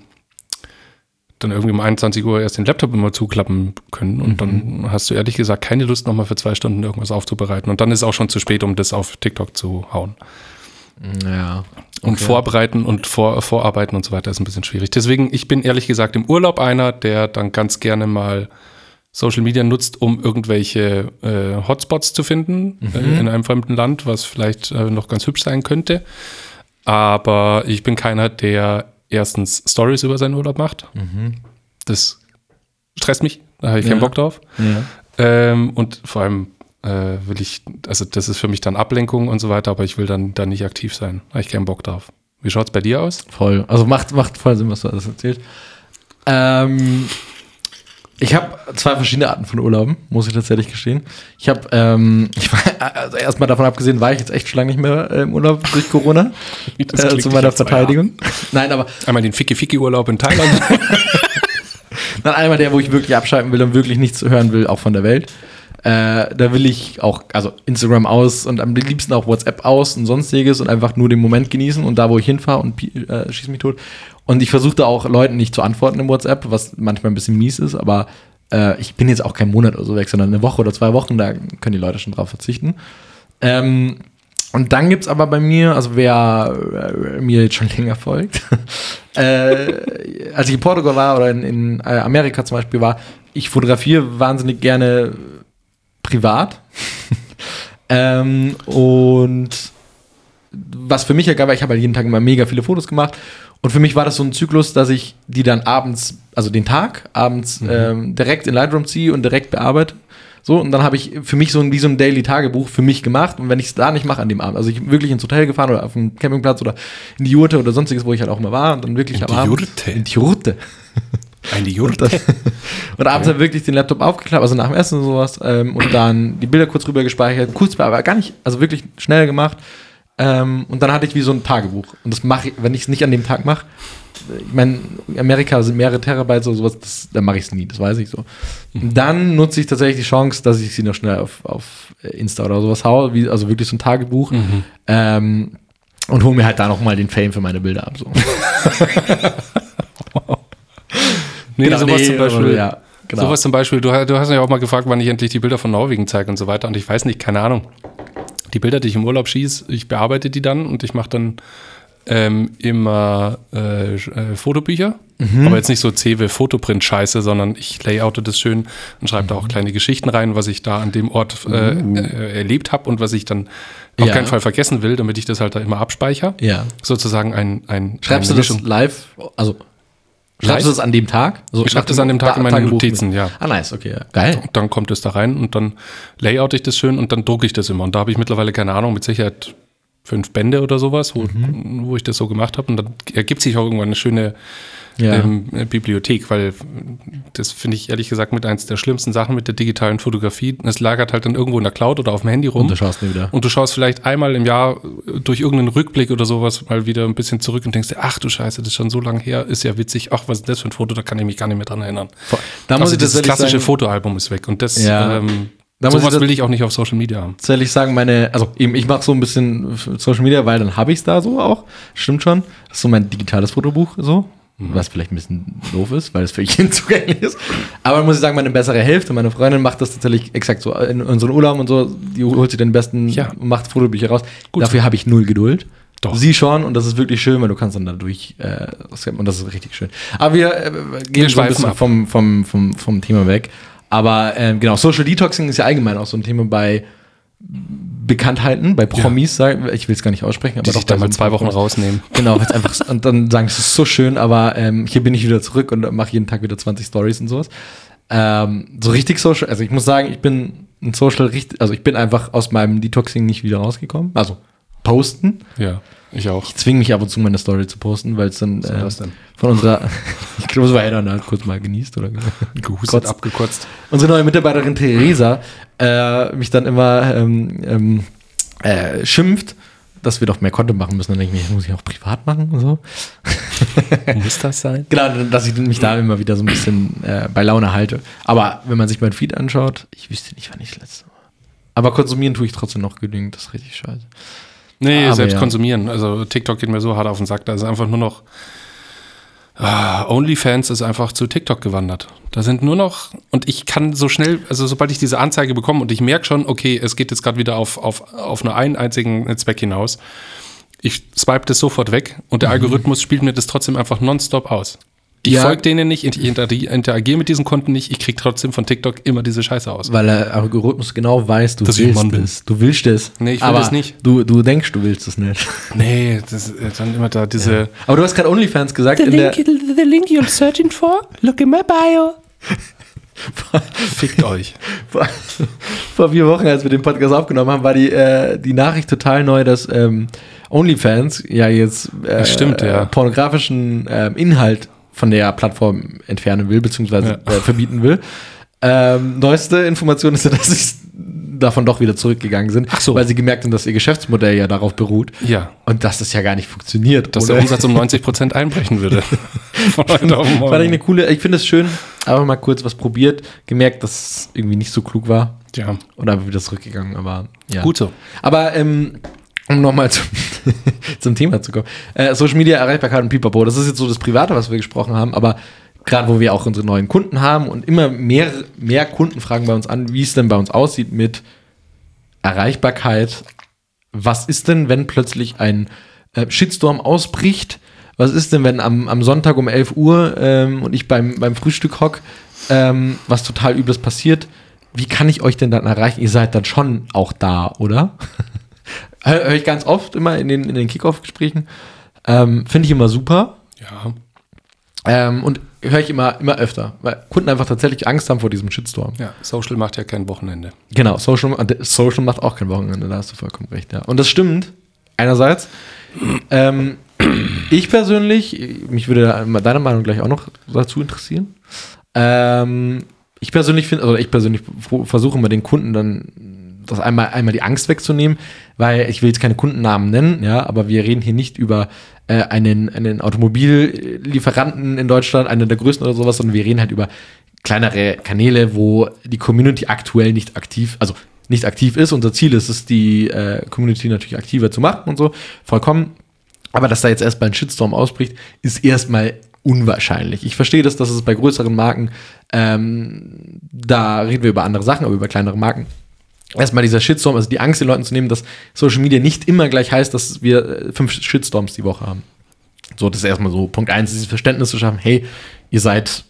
dann irgendwie um 21 Uhr erst den Laptop immer zuklappen können und dann hast du ehrlich gesagt keine Lust, nochmal für zwei Stunden irgendwas aufzubereiten. Und dann ist es auch schon zu spät, um das auf TikTok zu hauen. Ja. Und vorbereiten und vor, vorarbeiten und so weiter ist ein bisschen schwierig. Deswegen, ich bin ehrlich gesagt im Urlaub einer, der dann ganz gerne mal Social Media nutzt, um irgendwelche äh, Hotspots zu finden äh, in einem fremden Land, was vielleicht äh, noch ganz hübsch sein könnte. Aber ich bin keiner, der erstens Stories über seinen Urlaub macht. Das stresst mich, da habe ich keinen Ja. Bock drauf. Ja. Ähm, und vor allem äh, will ich, also das ist für mich dann Ablenkung und so weiter, aber ich will dann, dann nicht aktiv sein. Da habe ich keinen Bock drauf. Wie schaut es bei dir aus? Voll. Also macht, macht voll Sinn, was du alles erzählst. Ähm, ich habe zwei verschiedene Arten von Urlauben, muss ich tatsächlich gestehen. Ich habe, ähm, ich war, also erstmal davon abgesehen, war ich jetzt echt schon lange nicht mehr äh, im Urlaub durch Corona. Äh, zu meiner Verteidigung. Nein, aber Einmal den Ficky-Ficky-Urlaub in Thailand. Dann einmal der, wo ich wirklich abschalten will und wirklich nichts hören will, auch von der Welt. Äh, da will ich auch, also Instagram aus und am liebsten auch WhatsApp aus und sonstiges und einfach nur den Moment genießen und da, wo ich hinfahre und äh, schieß mich tot. Und ich versuche da auch Leuten nicht zu antworten im WhatsApp, was manchmal ein bisschen mies ist, aber äh, ich bin jetzt auch kein Monat oder so weg, sondern eine Woche oder zwei Wochen, da können die Leute schon drauf verzichten. Ähm, und dann gibt's aber bei mir, also wer äh, mir jetzt schon länger folgt, äh, als ich in Portugal war oder in, in äh, Amerika zum Beispiel war, ich fotografiere wahnsinnig gerne privat. ähm, und was für mich ergab, ich habe halt jeden Tag immer mega viele Fotos gemacht. Und für mich war das so ein Zyklus, dass ich die dann abends, also den Tag, abends ähm, direkt in Lightroom ziehe und direkt bearbeite. So, und dann habe ich für mich so ein, wie so ein Daily-Tagebuch für mich gemacht. Und wenn ich es da nicht mache an dem Abend, also ich bin wirklich ins Hotel gefahren oder auf dem Campingplatz oder in die Jurte oder sonstiges, wo ich halt auch immer war, und dann wirklich In am die Abend. Jurte? In die Jurte. Eine Und, Jurte. und abends dann wirklich den Laptop aufgeklappt, also nach dem Essen und sowas, ähm, und dann die Bilder kurz rüber gespeichert, kurz, aber gar nicht, also wirklich schnell gemacht. Ähm, und dann hatte ich wie so ein Tagebuch. Und das mache ich, wenn ich es nicht an dem Tag mache, ich meine, Amerika sind mehrere Terabyte oder sowas, das, dann mache ich es nie, das weiß ich so. Und dann nutze ich tatsächlich die Chance, dass ich sie noch schnell auf, auf Insta oder sowas haue, wie, also wirklich so ein Tagebuch. Ähm, und hole mir halt da nochmal den Fame für meine Bilder ab. So. Nee, Genau, sowas nee, zum Beispiel. aber ja, genau. Sowas zum Beispiel, du, du hast mich auch mal gefragt, wann ich endlich die Bilder von Norwegen zeige und so weiter. Und ich weiß nicht, keine Ahnung. Die Bilder, die ich im Urlaub schieße, ich bearbeite die dann und ich mache dann ähm, immer äh, äh, Fotobücher. Mhm. Aber jetzt nicht so CW Fotoprint Scheiße, sondern ich layoute das schön und schreibe da auch kleine Geschichten rein, was ich da an dem Ort äh, äh, erlebt habe und was ich dann auf. Ja. keinen Fall vergessen will, damit ich das halt da immer abspeichere. Ja. Sozusagen ein, ein Schreibst du das live? Also schreibst du das an dem Tag? Also Ich schreib nach das an dem Tag in meine Tagebuch Notizen, mit- ja. Ah, nice, okay. Ja. Geil. Und dann kommt es da rein und dann layout ich das schön und dann drucke ich das immer. Und da habe ich mittlerweile, keine Ahnung, mit Sicherheit fünf Bände oder sowas, wo, Mhm. wo ich das so gemacht habe. Und dann ergibt sich auch irgendwann eine schöne Ja. ähm, Bibliothek, weil das finde ich ehrlich gesagt mit eins der schlimmsten Sachen mit der digitalen Fotografie. Es lagert halt dann irgendwo in der Cloud oder auf dem Handy rum. Und du schaust nie wieder. Und du schaust vielleicht einmal im Jahr durch irgendeinen Rückblick oder sowas mal wieder ein bisschen zurück und denkst dir, ach du Scheiße, das ist schon so lange her, ist ja witzig. Ach, was ist das für ein Foto? Da kann ich mich gar nicht mehr dran erinnern. Da muss also ich das klassische sagen, Fotoalbum ist weg und das, Ja. ähm, Da muss ich sowas das- will ich auch nicht auf Social Media haben. tatsächlich sagen, meine, also eben, ich mache so ein bisschen Social Media, weil dann habe ich es da so auch. Stimmt schon. Das ist so mein digitales Fotobuch so. Mhm. Was vielleicht ein bisschen doof ist, weil es für jeden zugänglich ist. Aber dann muss ich sagen, meine bessere Hälfte, meine Freundin macht das tatsächlich exakt so. In unseren Urlaub und so, die holt sich den besten, Ja. macht Fotobücher raus. Gut. Dafür habe ich null Geduld. Doch. Sie schon und das ist wirklich schön, weil du kannst dann dadurch äh, und das ist richtig schön. Aber wir äh, gehen so ein bisschen ab. vom, vom, vom, vom Thema weg. Aber ähm, genau, Social Detoxing ist ja allgemein auch so ein Thema bei Bekanntheiten, bei Promis, sag, ich will es gar nicht aussprechen, aber Die doch sich dann mal so zwei Wochen rausnehmen. Genau, weil's einfach und dann sagen, es ist so schön, aber ähm, hier bin ich wieder zurück und mache jeden Tag wieder 20 Stories und sowas. Ähm, so richtig Social, also ich muss sagen, ich bin ein Social richtig, also ich bin einfach aus meinem Detoxing nicht wieder rausgekommen. Also posten. Ja, ich auch. Ich zwinge mich ab und zu meine Story zu posten, weil es dann äh, von unserer, ich glaube, es war Edda halt kurz mal genießt oder Gehustet, Kotzt. abgekotzt. unsere neue Mitarbeiterin Theresa äh, mich dann immer ähm, ähm, äh, schimpft, dass wir doch mehr Content machen müssen. Dann denke ich mir, muss ich auch privat machen und so. Muss das sein? Genau, dass ich mich da immer wieder so ein bisschen äh, bei Laune halte. Aber wenn man sich mein Feed anschaut, ich wüsste nicht, wann ich das letzte Mal. Aber konsumieren tue ich trotzdem noch genügend. Das ist richtig scheiße. Nee, Aber selbst ja. konsumieren. Also TikTok geht mir so hart auf den Sack. Da ist einfach nur noch. Ah, OnlyFans ist einfach zu TikTok gewandert. Da sind nur noch, und ich kann so schnell, also sobald ich diese Anzeige bekomme und ich merke schon, okay, es geht jetzt gerade wieder auf, auf, auf nur einen einzigen Zweck hinaus, ich swipe das sofort weg und der Algorithmus spielt mir das trotzdem einfach nonstop aus. Ich Ja. folge denen nicht, ich inter- interagiere mit diesen Konten nicht, ich kriege trotzdem von TikTok immer diese Scheiße aus. Weil der Algorithmus genau weiß, du Dass willst Mann bin. es. Du willst es. Nee, ich will aber das nicht. Du, du denkst, du willst es nicht. Nee, das ist dann immer da diese. Aber du hast gerade OnlyFans gesagt. The in der, link, the link you're searching for, look in my bio. Fickt euch. vor, vor vier Wochen, als wir den Podcast aufgenommen haben, war die, äh, die Nachricht total neu, dass ähm, OnlyFans ja jetzt äh, stimmt, ja. äh, pornografischen ähm, Inhalt von der Plattform entfernen will, beziehungsweise Ja. äh, verbieten will. Ähm, neueste Information ist ja, dass sie davon doch wieder zurückgegangen sind, so. weil sie gemerkt haben, dass ihr Geschäftsmodell ja darauf beruht Ja. und dass das ja gar nicht funktioniert. Dass ohne- der Umsatz um 90 Prozent einbrechen würde. Von heute auf Fand ich eine coole, ich finde es schön, einfach mal kurz was probiert, gemerkt, dass es irgendwie nicht so klug war Ja, und einfach wieder zurückgegangen, aber ja. gut so. Aber ähm, um nochmal zum, zum Thema zu kommen. Äh, Social Media, Erreichbarkeit und Pipapo, das ist jetzt so das Private, was wir gesprochen haben, aber gerade wo wir auch unsere neuen Kunden haben und immer mehr, mehr Kunden fragen bei uns an, wie es denn bei uns aussieht mit Erreichbarkeit. Was ist denn, wenn plötzlich ein äh, Shitstorm ausbricht? Was ist denn, wenn am, am Sonntag um 11 Uhr ähm, und ich beim, beim Frühstück hock, ähm, was total Übles passiert? Wie kann ich euch denn dann erreichen? Ihr seid dann schon auch da, oder? Hör hör ich ganz oft immer in den, in den Kickoff-Gesprächen. Ähm, Finde ich immer super. Ja. Ähm, und höre ich immer, immer öfter, weil Kunden einfach tatsächlich Angst haben vor diesem Shitstorm. ja, Social macht ja kein Wochenende. Genau, Social, Social macht auch kein Wochenende, da hast du vollkommen recht, ja. Und das stimmt, einerseits. Ähm, ich persönlich, mich würde deine Meinung gleich auch noch dazu interessieren. Ähm, ich persönlich finde, also ich persönlich versuche immer den Kunden dann das einmal, einmal die Angst wegzunehmen, weil ich will jetzt keine Kundennamen nennen, ja, aber wir reden hier nicht über äh, einen, einen Automobillieferanten in Deutschland, einen der größten oder sowas, sondern wir reden halt über kleinere Kanäle, wo die Community aktuell nicht aktiv, also nicht aktiv ist. Unser Ziel ist es, die äh, Community natürlich aktiver zu machen und so, vollkommen. Aber dass da jetzt erstmal ein Shitstorm ausbricht, ist erstmal unwahrscheinlich. Ich verstehe das, dass es bei größeren Marken, ähm, da reden wir über andere Sachen, aber über kleinere Marken. Erstmal dieser Shitstorm, also die Angst den Leuten zu nehmen, dass Social Media nicht immer gleich heißt, dass wir äh, fünf Shitstorms die Woche haben. So, das ist erstmal so Punkt eins, dieses Verständnis zu schaffen, hey, ihr seid,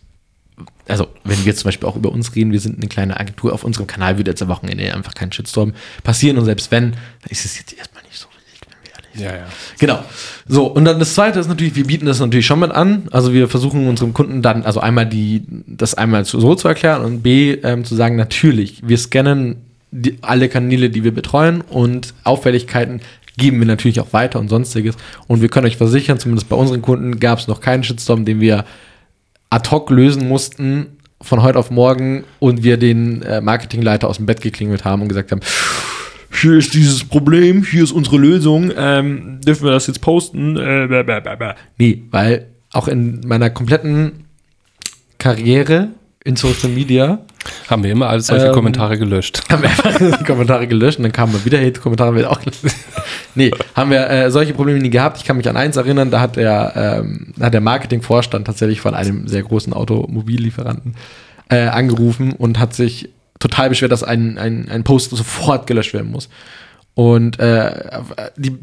also wenn wir zum Beispiel auch über uns reden, wir sind eine kleine Agentur, auf unserem Kanal würde jetzt am Wochenende einfach kein Shitstorm passieren und selbst wenn, dann ist es jetzt erstmal nicht so wild, wenn wir ehrlich sind. Ja, ja. Genau. So, und dann das zweite ist natürlich, wir bieten das natürlich schon mit an. Also wir versuchen unserem Kunden dann, also einmal die, das einmal so zu erklären und B, ähm, zu sagen, natürlich, wir scannen die, alle Kanäle, die wir betreuen und Auffälligkeiten geben wir natürlich auch weiter und sonstiges. Und wir können euch versichern, zumindest bei unseren Kunden gab es noch keinen Shitstorm, den wir ad hoc lösen mussten von heute auf morgen und wir den äh, Marketingleiter aus dem Bett geklingelt haben und gesagt haben, hier ist dieses Problem, hier ist unsere Lösung, ähm, dürfen wir das jetzt posten? Äh, blah. Nee, weil auch in meiner kompletten Karriere in Social Media Haben wir immer alles solche Ähm, Kommentare gelöscht. haben wir einfach die Kommentare gelöscht und dann kamen mal wieder Hate-Kommentare, wir auch gelöscht. Nee, haben wir äh, solche Probleme nie gehabt. Ich kann mich an eins erinnern, da hat der, ähm, hat der Marketingvorstand tatsächlich von einem sehr großen Automobillieferanten äh, angerufen und hat sich total beschwert, dass ein, ein, ein Post sofort gelöscht werden muss. Und äh, die,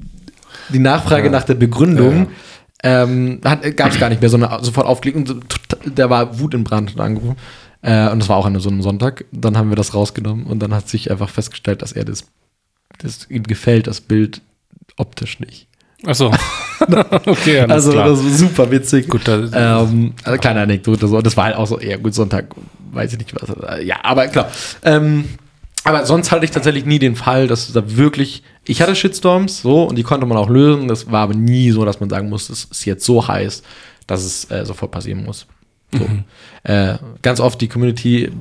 die Nachfrage Ja. nach der Begründung Ja, ähm, gab es gar nicht mehr, sondern sofort tot- der war Wut in Brand und angerufen. Äh, und das war auch an so einem Sonntag. Dann haben wir das rausgenommen und dann hat sich einfach festgestellt, dass er das, das ihm gefällt, das Bild optisch nicht. Achso. okay, alles also klar. das war super witzig. Gut, da, Ähm, also kleine Anekdote, so. das war halt auch so, eher gut, Sonntag, weiß ich nicht was. äh, Ja, aber klar. Ähm, aber sonst hatte ich tatsächlich nie den Fall, dass da wirklich, ich hatte Shitstorms, so, und die konnte man auch lösen. Das war aber nie so, dass man sagen muss, es ist jetzt so heiß, dass es äh, sofort passieren muss. So. Äh, ganz oft die Community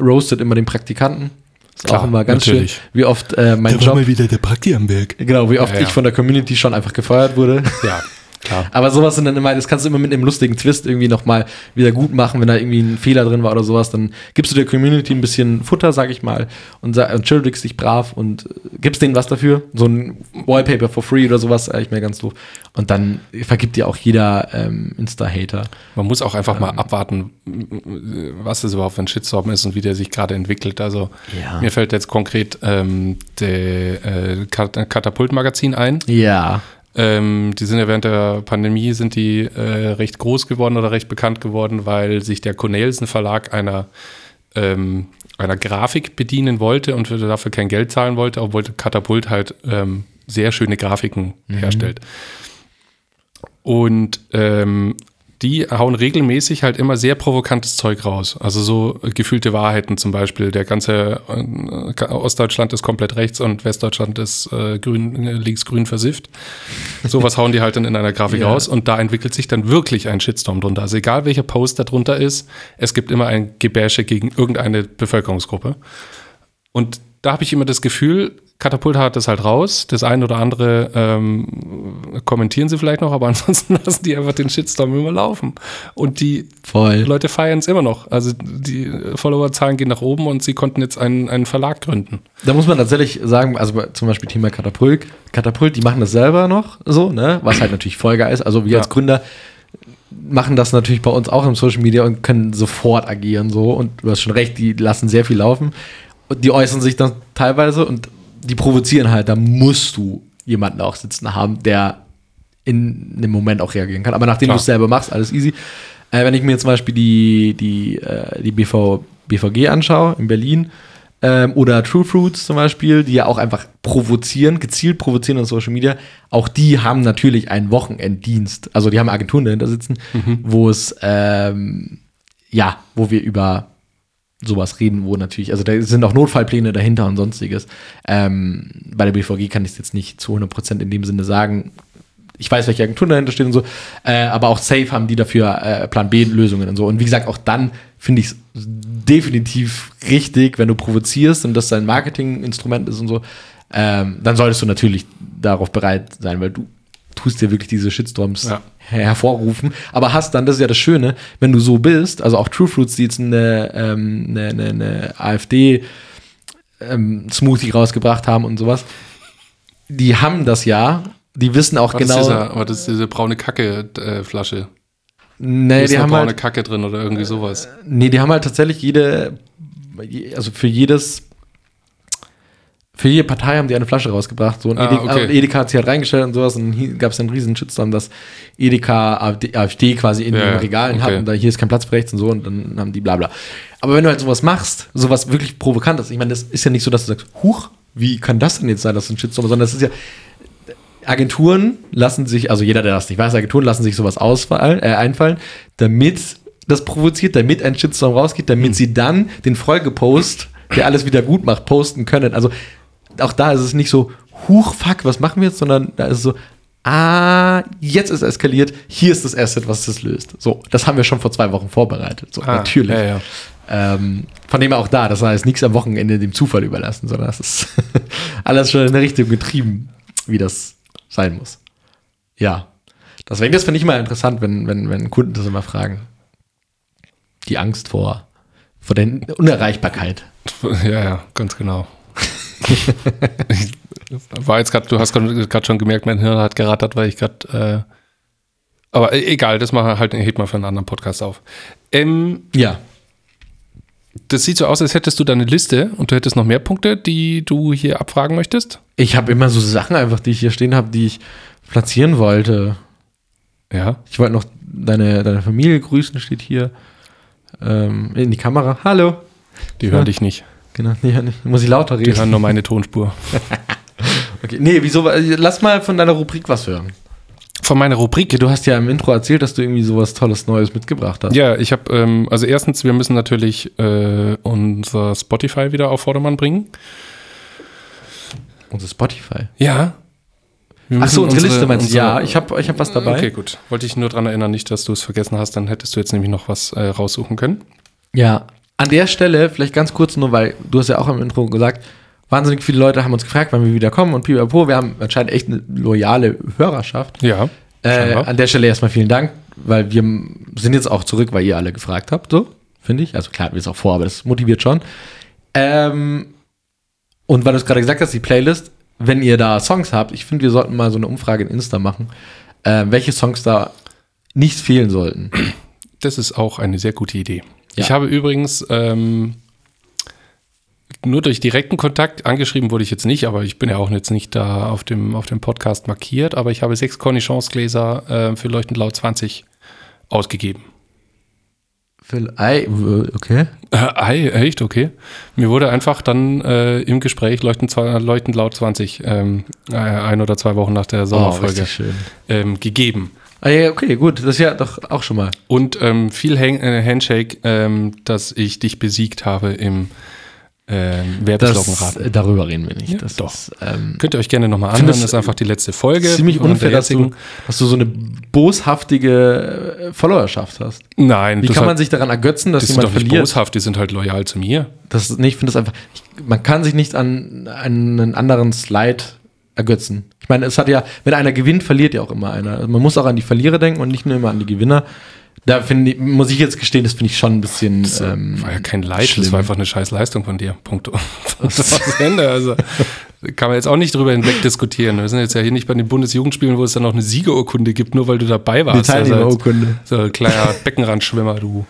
roastet immer den Praktikanten. ist Klar, auch immer ganz natürlich. schön, wie oft äh, mein Job, wieder der Prakti am Werk. genau, wie oft Ja, ja. ich von der Community schon einfach gefeuert wurde. Ja, klar. Aber sowas sind dann immer, das kannst du immer mit einem lustigen Twist irgendwie nochmal wieder gut machen, wenn da irgendwie ein Fehler drin war oder sowas, dann gibst du der Community ein bisschen Futter, sag ich mal, und entschuldigst dich brav und äh, gibst denen was dafür. So ein Wallpaper for free oder sowas, eigentlich mir ganz doof. Und dann vergibt dir auch jeder ähm, Insta-Hater. Man muss auch einfach mal abwarten, was das überhaupt für ein Shitstorm ist und wie der sich gerade entwickelt. Also Ja. mir fällt jetzt konkret ähm, der äh, Kat- Katapult-Magazin ein. Ja. Ähm, die sind ja während der Pandemie sind die äh, recht groß geworden oder recht bekannt geworden, weil sich der Cornelsen Verlag einer ähm, einer Grafik bedienen wollte und für- dafür kein Geld zahlen wollte, obwohl Katapult halt ähm, sehr schöne Grafiken herstellt. Und ähm, die hauen regelmäßig halt immer sehr provokantes Zeug raus. Also so gefühlte Wahrheiten zum Beispiel. Der ganze äh, Ostdeutschland ist komplett rechts und Westdeutschland ist äh, grün, äh, linksgrün versifft. Sowas hauen die halt dann in einer Grafik Ja. raus und da entwickelt sich dann wirklich ein Shitstorm drunter. Also egal welcher Post da drunter ist, es gibt immer ein Gebäsche gegen irgendeine Bevölkerungsgruppe. Und da habe ich immer das Gefühl, Katapult hat das halt raus. Das eine oder andere ähm, kommentieren sie vielleicht noch, aber ansonsten lassen die einfach den Shitstorm immer laufen. Und die Voll. Leute feiern es immer noch. Also die Followerzahlen gehen nach oben und sie konnten jetzt einen, einen Verlag gründen. Da muss man tatsächlich sagen, also zum Beispiel Thema Katapult, Katapult, die machen das selber noch so, ne? Was halt natürlich voll geil ist. Also wir Ja. als Gründer machen das natürlich bei uns auch im Social Media und können sofort agieren so. Und du hast schon recht, die lassen sehr viel laufen. Und die äußern sich dann teilweise und die provozieren halt. Da musst du jemanden auch sitzen haben, der in einem Moment auch reagieren kann. Aber nachdem du es selber machst, alles easy. Äh, wenn ich mir zum Beispiel die, die, äh, die BV, BVG anschaue in Berlin ähm, oder True Fruits zum Beispiel, die ja auch einfach provozieren, gezielt provozieren in Social Media, auch die haben natürlich einen Wochenenddienst. Also die haben Agenturen dahinter sitzen, wo es ähm, ja, wo wir über sowas reden, wo natürlich, also da sind auch Notfallpläne dahinter und sonstiges. Ähm, bei der BVG kann ich es jetzt nicht zu 100% in dem Sinne sagen. Ich weiß, welche Agenturen dahinter stehen und so, äh, aber auch safe haben die dafür äh, Plan B-Lösungen und so. Und wie gesagt, auch dann finde ich es definitiv richtig, wenn du provozierst und das dein Marketinginstrument ist und so, ähm, dann solltest du natürlich darauf bereit sein, weil du tust dir wirklich diese Shitstorms Ja. hervorrufen. Aber hast dann, das ist ja das Schöne, wenn du so bist, also auch True Fruits, die jetzt eine, ähm, eine, eine, eine AfD ähm, Smoothie rausgebracht haben und sowas, die haben das ja, die wissen auch War genau. das, dieser, war das diese braune Kacke-Flasche? nee, ist die haben braune halt, Kacke drin oder irgendwie sowas. nee, die haben halt tatsächlich jede, also für jedes, für jede Partei haben die eine Flasche rausgebracht. So, und Ah, Edeka, okay. Edeka hat sie halt reingestellt und sowas. Und hier gab es einen riesen Shitstorm, dass Edeka AfD, AfD quasi in Ja, den Regalen okay. hat und da hier ist kein Platz für rechts und so und dann haben die bla bla. Aber wenn du halt sowas machst, sowas wirklich Provokantes, ich meine, das ist ja nicht so, dass du sagst, huch, wie kann das denn jetzt sein, dass ein Shitstorm, sondern das ist ja, Agenturen lassen sich, also jeder, der das nicht weiß, Agenturen lassen sich sowas ausfallen, äh, einfallen, damit das provoziert, damit ein Shitstorm rausgeht, damit Hm. sie dann den Folgepost, der alles wieder gut macht, posten können. Also auch da ist es nicht so, huch, fuck, was machen wir jetzt, sondern da ist es so, ah, jetzt ist eskaliert, hier ist das Asset, was das löst. So, das haben wir schon vor zwei Wochen vorbereitet. So, Ah, natürlich. Ja, ja. Ähm, von dem auch da, das heißt nichts am Wochenende dem Zufall überlassen, sondern das ist alles schon in eine Richtung getrieben, wie das sein muss. Ja. Deswegen, das finde ich immer interessant, wenn, wenn, wenn Kunden das immer fragen. Die Angst vor, vor der Unerreichbarkeit. Ja, ja, ganz genau. War jetzt gerade, du hast gerade schon gemerkt, mein Hirn hat gerattert, weil ich gerade. Äh, aber e- egal, das machen halt, hebt mal für einen anderen Podcast auf. Ähm, Ja. das sieht so aus, als hättest du deine Liste und du hättest noch mehr Punkte, die du hier abfragen möchtest. Ich habe immer so Sachen einfach, die ich hier stehen habe, die ich platzieren wollte. Ja. Ich wollte noch deine, deine Familie grüßen, steht hier ähm, in die Kamera. Hallo. Die Ja. hören dich nicht. Genau, nee. Muss ich lauter Die reden? hören nur meine Tonspur. Okay. Nee, wieso? Lass mal von deiner Rubrik was hören. Von meiner Rubrik. Du hast ja im Intro erzählt, dass du irgendwie sowas Tolles Neues mitgebracht hast. Ja, ich habe, ähm, also erstens, wir müssen natürlich äh, unser Spotify wieder auf Vordermann bringen. Unser Spotify. Ja. Wir Ach so, müssen unsere, Liste meinst du? unsere- Ja, ich habe ich hab was dabei. Okay, gut. Wollte ich nur daran erinnern, nicht, dass du es vergessen hast, dann hättest du jetzt nämlich noch was äh, raussuchen können. Ja. An der Stelle, vielleicht ganz kurz nur, weil du hast ja auch im Intro gesagt, wahnsinnig viele Leute haben uns gefragt, wann wir wieder kommen und pipapo, wir haben anscheinend echt eine loyale Hörerschaft. Ja. Äh, an der Stelle erstmal vielen Dank, weil wir sind jetzt auch zurück, weil ihr alle gefragt habt, so, finde ich. Also klar, wir es auch vor, aber das motiviert schon. Ähm, und weil du es gerade gesagt hast, die Playlist, wenn ihr da Songs habt, ich finde, wir sollten mal so eine Umfrage in Insta machen, äh, welche Songs da nicht fehlen sollten. Das ist auch eine sehr gute Idee. Ja. Ich habe übrigens ähm, nur durch direkten Kontakt angeschrieben wurde ich jetzt nicht, aber ich bin ja auch jetzt nicht da auf dem, auf dem Podcast markiert, aber ich habe sechs Cornichons-Gläser äh, für Leuchtend Laut 20 ausgegeben. Phil, ei, okay. Äh, ei, echt, okay. Mir wurde einfach dann äh, im Gespräch Leuchtend, Leuchtend Laut 20 ähm, äh, ein oder zwei Wochen nach der Oh, Sommerfolge schön. ähm, gegeben. Ah, ja, okay, gut, das ist ja doch auch schon mal. Und ähm, viel Han äh, Handshake, ähm, dass ich dich besiegt habe im ähm, äh, darüber reden wir nicht. Ja, das doch. Ist, ähm, Könnt ihr euch gerne nochmal anhören, das ist einfach die letzte Folge. ziemlich unfair, dass du, dass du so eine boshaftige äh, Followerschaft hast. Nein, Wie kann man sich daran ergötzen, dass die sind jemand doch nicht verliert? boshaft, die sind halt loyal zu mir. Das, nee, ich finde das einfach, ich, man kann sich nicht an, an einen anderen Slide ergötzen. Ich meine, es hat ja, wenn einer gewinnt, verliert ja auch immer einer. Also man muss auch an die Verlierer denken und nicht nur immer an die Gewinner. Da finde ich, muss ich jetzt gestehen, das finde ich schon ein bisschen. Das äh, ähm, war ja kein Leid, schlimm. das war einfach eine scheiß Leistung von dir. Punkt. Das das Ende. Also kann man jetzt auch nicht drüber hinweg diskutieren. Wir sind jetzt ja hier nicht bei den Bundesjugendspielen, wo es dann noch eine Siegerurkunde gibt, nur weil du dabei die warst. Also als- Teilnehmerurkunde. So ein kleiner Beckenrandschwimmer, du.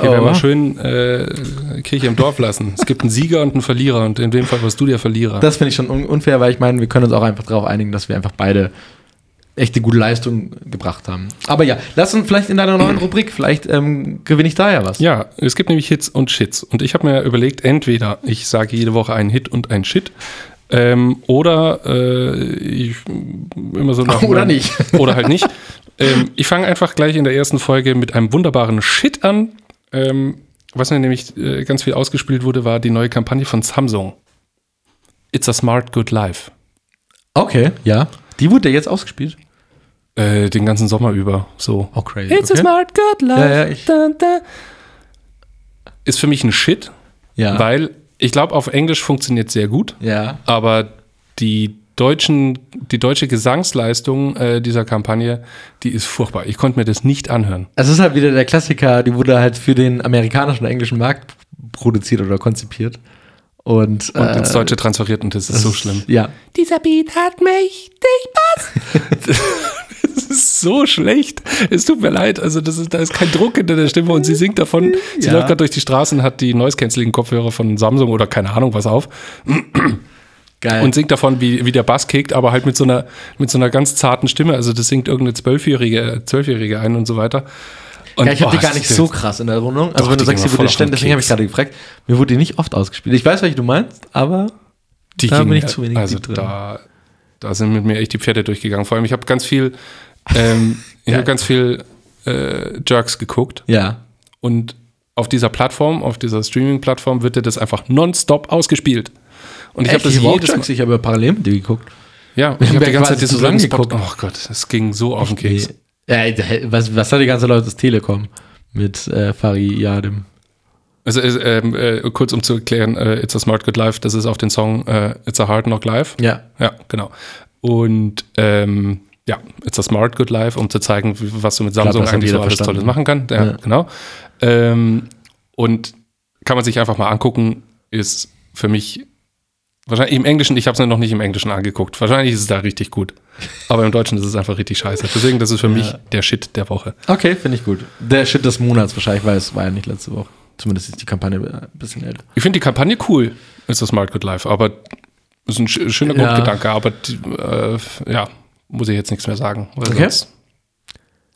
Hier Oh. werden wir schön äh, Kirche im Dorf lassen. Es gibt einen Sieger und einen Verlierer und in dem Fall warst du der Verlierer. Das finde ich schon un unfair, weil ich meine, wir können uns auch einfach darauf einigen, dass wir einfach beide echte gute Leistung gebracht haben. Aber ja, lass uns vielleicht in deiner neuen Rubrik, vielleicht ähm, gewinne ich da ja was. ja, es gibt nämlich Hits und Shits. Und ich habe mir überlegt, entweder ich sage jede Woche einen Hit und einen Shit. Ähm, oder äh, ich immer so nach Oder nicht. Oder halt nicht. ähm, ich fange einfach gleich in der ersten Folge mit einem wunderbaren Shit an. Ähm, was mir nämlich äh, ganz viel ausgespielt wurde, war die neue Kampagne von Samsung. It's a Smart Good Life. Okay, ja. Die wurde ja jetzt ausgespielt. Äh, den ganzen Sommer über. So. Oh, crazy. It's a okay. smart good life. Ja, ja, Dun, dun. Ist für mich ein Shit, Ja. weil ich glaube, auf Englisch funktioniert sehr gut, ja. aber die deutschen, die deutsche Gesangsleistung äh, dieser Kampagne, die ist furchtbar. Ich konnte mir das nicht anhören. Es ist halt wieder der Klassiker, die wurde halt für den amerikanischen und englischen Markt produziert oder konzipiert. Und, Und äh, ins Deutsche transferiert und das ist so schlimm. Ja. Dieser Beat hat mich dich was. Das ist so schlecht. Es tut mir leid. Also, das ist, da ist kein Druck hinter der Stimme und sie singt davon. Sie Ja. läuft gerade durch die Straßen, hat die Noise-Canceling-Kopfhörer von Samsung oder keine Ahnung was auf Geil. und singt davon, wie, wie der Bass kickt, aber halt mit so einer, mit so einer ganz zarten Stimme. Also, das singt irgendeine Zwölfjährige, Zwölfjährige ein und so weiter. Und, ja, ich habe die gar nicht so krass in Erinnerung. Also Doch, wenn du sagst, die wurde ständig, deswegen habe ich gerade gefragt, mir wurde die nicht oft ausgespielt. Ich weiß, welche du meinst, aber Die Da ging, bin ich zu wenig Also, drin. da, da sind mit mir echt die Pferde durchgegangen. Vor allem, ich habe ganz viel, ähm, ich habe ganz viel äh, Jerks geguckt. ja. Und auf dieser Plattform, auf dieser Streaming-Plattform, wird dir das einfach nonstop ausgespielt. Und ich habe das jedes Mal. Ich habe parallel mit dir geguckt. Ja, ich Wir habe haben die ganze Zeit zusammen geguckt. Oh Gott, es ging so auf den Keks. Ja, was, was hat die ganze Leute das Telekom mit äh, Fari Yadim? Also äh, ähm, äh, kurz um zu erklären, äh, It's a Smart Good Life, das ist auf den Song äh, It's a Hard Knock Life. Ja. Ja, genau. Und ähm, ja, It's a Smart Good Life, um zu zeigen, was du mit Samsung hat eigentlich so alles verstanden. Tolles machen kannst. Ja, Ja. genau. Ähm, und kann man sich einfach mal angucken, ist für mich wahrscheinlich im Englischen, ich habe es mir noch nicht im Englischen angeguckt. Wahrscheinlich ist es da richtig gut. Aber im Deutschen ist es einfach richtig scheiße. Deswegen, das ist für mich der Shit der Woche. Okay, finde ich gut. Der Shit des Monats wahrscheinlich, weil es war ja nicht letzte Woche. Zumindest ist die Kampagne ein bisschen älter. Ich finde die Kampagne cool, ist das Good Life, aber das ist ein sch- schöner Ja. Grundgedanke, aber äh, ja, muss ich jetzt nichts mehr sagen. Okay. sonst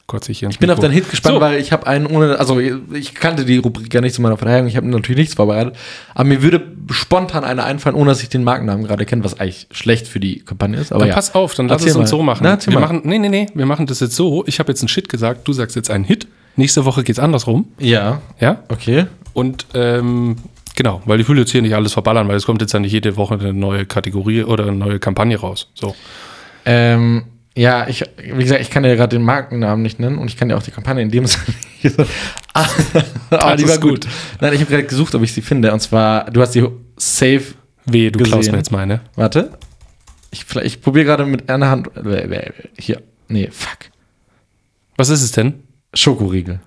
kotze ich Ich bin auf deinen Hit gespannt, So. weil ich habe einen ohne, also ich kannte die Rubrik ja nicht zu meiner Verteidigung, ich habe natürlich nichts vorbereitet, aber mir würde spontan eine einfallen, ohne dass ich den Markennamen gerade kenne, was eigentlich schlecht für die Kampagne ist. Aber Dann ja. pass auf, dann lass es uns so machen. Na, wir mal. machen. Nee, nee, nee, wir machen das jetzt so. Ich habe jetzt einen Shit gesagt, du sagst jetzt einen Hit. Nächste Woche geht's andersrum. Ja, Ja? okay. Und ähm, genau, weil ich will jetzt hier nicht alles verballern, weil es kommt jetzt ja nicht jede Woche eine neue Kategorie oder eine neue Kampagne raus. So. Ähm, ja, ich, wie gesagt, ich kann ja gerade den Markennamen nicht nennen und ich kann ja auch die Kampagne in dem Sinne nicht. Ah, Das die war gut. gut. Nein, ich habe gerade gesucht, ob ich sie finde. Und zwar, du hast die safe. Weh, du klaust Gesehen. mir jetzt meine. Warte. Ich, ich probiere gerade mit einer Hand. Hier. Nee, fuck. Was ist es denn? Schokoriegel.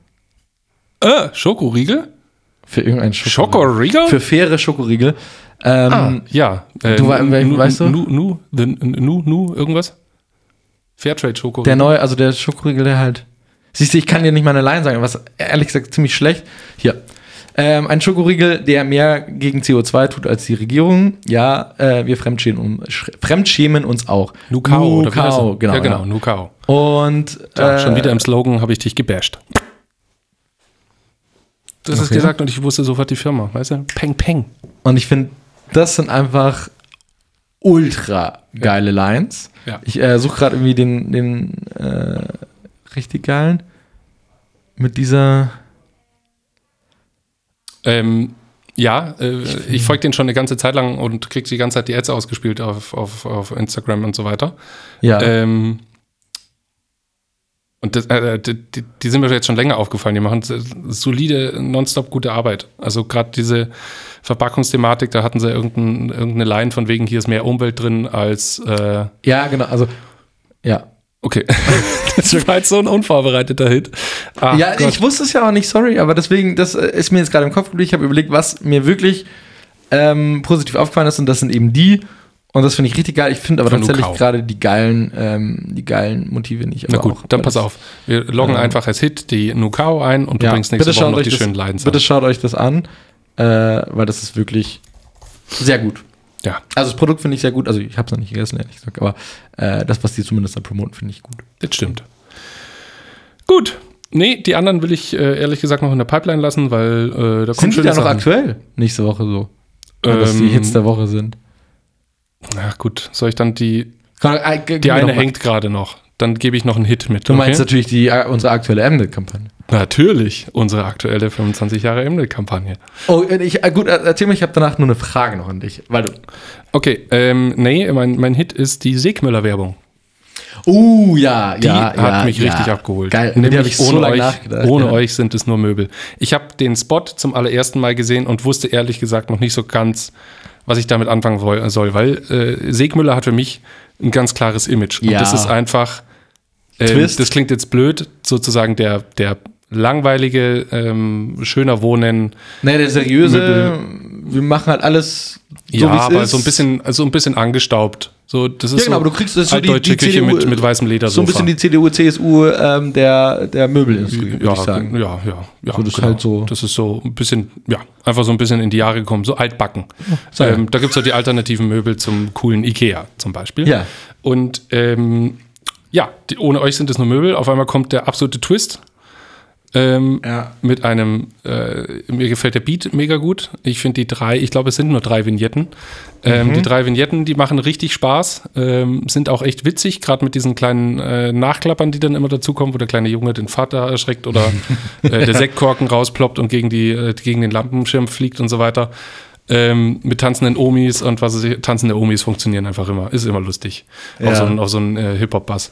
Äh, Schokoriegel? Für irgendeinen Schokoriegel. Schokoriegel? Für faire Schokoriegel. Ähm, ah, ja. Äh, du nu, weißt du? Nu, nu, nu, nu, irgendwas? Fairtrade Schokoriegel. Der neue, also der Schokoriegel, der halt. Siehst du, ich kann dir nicht mal eine Line sagen, was ehrlich gesagt ziemlich schlecht. Hier. Ähm, ein Schokoriegel, der mehr gegen CO2 tut als die Regierung. Ja, äh, wir fremdschämen, sch- fremdschämen uns auch. Nukao, Nukao, genau. Ja, genau, Ja. Nukao. Und Ja, äh, schon wieder im Slogan habe ich dich gebasht. Du hast es Okay. gesagt und ich wusste sofort die Firma, weißt du? Peng, peng. Und ich finde, das sind einfach ultra geile Lines. Ja. Ich äh, suche gerade irgendwie den, den äh, richtig geilen. Mit dieser. Ähm, ja, äh, ich folge den schon eine ganze Zeit lang und krieg die ganze Zeit die Ads ausgespielt auf, auf, auf Instagram und so weiter. Ja. Ähm, und das, äh, die, die- die sind mir jetzt schon länger aufgefallen. Die machen solide, nonstop gute Arbeit. Also gerade diese Verpackungsthematik, da hatten sie irgendein, irgendeine Line von wegen, hier ist mehr Umwelt drin als äh, ja, genau. Also, ja. Okay. das war jetzt so ein unvorbereiteter Hit. Ach ja, Gott. ich wusste es ja auch nicht, sorry, aber deswegen, das äh, ist mir jetzt gerade im Kopf geblieben. Ich habe überlegt, was mir wirklich ähm, positiv aufgefallen ist und das sind eben die. Und das finde ich richtig geil. Ich finde aber Von tatsächlich gerade die geilen, ähm, die geilen Motive nicht. Na gut, auch, dann pass auf. Wir loggen Ähm, einfach als Hit die Nukao ein und du Ja, bringst nächste bitte Woche noch die schönen Lines Bitte schaut euch das an, äh, weil das ist wirklich sehr gut. Ja, Also das Produkt finde ich sehr gut. Also ich habe es noch nicht gegessen, ehrlich gesagt, aber äh, das, was die zumindest da promoten, finde ich gut. das stimmt. Gut. Nee, die anderen will ich äh, ehrlich gesagt noch in der Pipeline lassen, weil äh, da kommt Sind die da noch Sachen. aktuell? Nächste Woche so. Oder dass die Ähm, Hits der Woche sind. Na gut, soll ich dann die. Komm, äh, Die eine hängt gerade noch. Dann gebe ich noch einen Hit mit. Du meinst okay? natürlich die, äh, unsere aktuelle Emnet-Kampagne. Natürlich, unsere aktuelle 25 Jahre Emily-Kampagne. Oh, äh, ich, äh, gut, äh, erzähl mir, ich habe danach nur eine Frage noch an dich. Weil du, Okay, ähm, nee, mein, mein Hit ist die Segmüller-Werbung. uh, ja, Die ja, hat ja, mich ja. richtig abgeholt. Geil, über die habe ich so ohne lange euch. Ohne ja. euch sind es nur Möbel. Ich habe den Spot zum allerersten Mal gesehen und wusste ehrlich gesagt noch nicht so ganz, was ich damit anfangen soll, weil äh, Segmüller hat für mich ein ganz klares Image. Und Ja. das ist einfach, ähm, Twist. das klingt jetzt blöd, sozusagen der, der langweilige, ähm, schöner Wohnen, Nee, der seriöse, wir machen halt alles so, ja, aber ist. so ein bisschen, so ein bisschen angestaubt. So, das ist Ja, genau, so aber du kriegst das so die, altdeutsche die Küche CDU, mit, mit weißem Ledersofa. So ein bisschen die CDU, CSU ähm, der, der Möbelindustrie, würde ja, ich sagen. Ja, ja, ja. So, das ist halt so- Das ist so ein bisschen, ja, einfach so ein bisschen in die Jahre gekommen, so altbacken. sei ähm, da gibt es ja die alternativen Möbel zum coolen Ikea zum Beispiel. Ja. Und ähm, ja, die, ohne euch sind es nur Möbel. Auf einmal kommt der absolute Twist. Ähm, Ja. Mit einem, äh, mir gefällt der Beat mega gut. Ich finde die drei, ich glaube, es sind nur drei Vignetten. Ähm, Die drei Vignetten, die machen richtig Spaß, ähm, sind auch echt witzig, gerade mit diesen kleinen äh, Nachklappern, die dann immer dazukommen, wo der kleine Junge den Vater erschreckt oder äh, der Sektkorken rausploppt und gegen, die, äh, gegen den Lampenschirm fliegt und so weiter. Ähm, mit tanzenden Omis und was ich, tanzende Omis funktionieren einfach immer. Ist immer lustig. Ja. Auf so einen, auf so einen äh, Hip-Hop-Bass.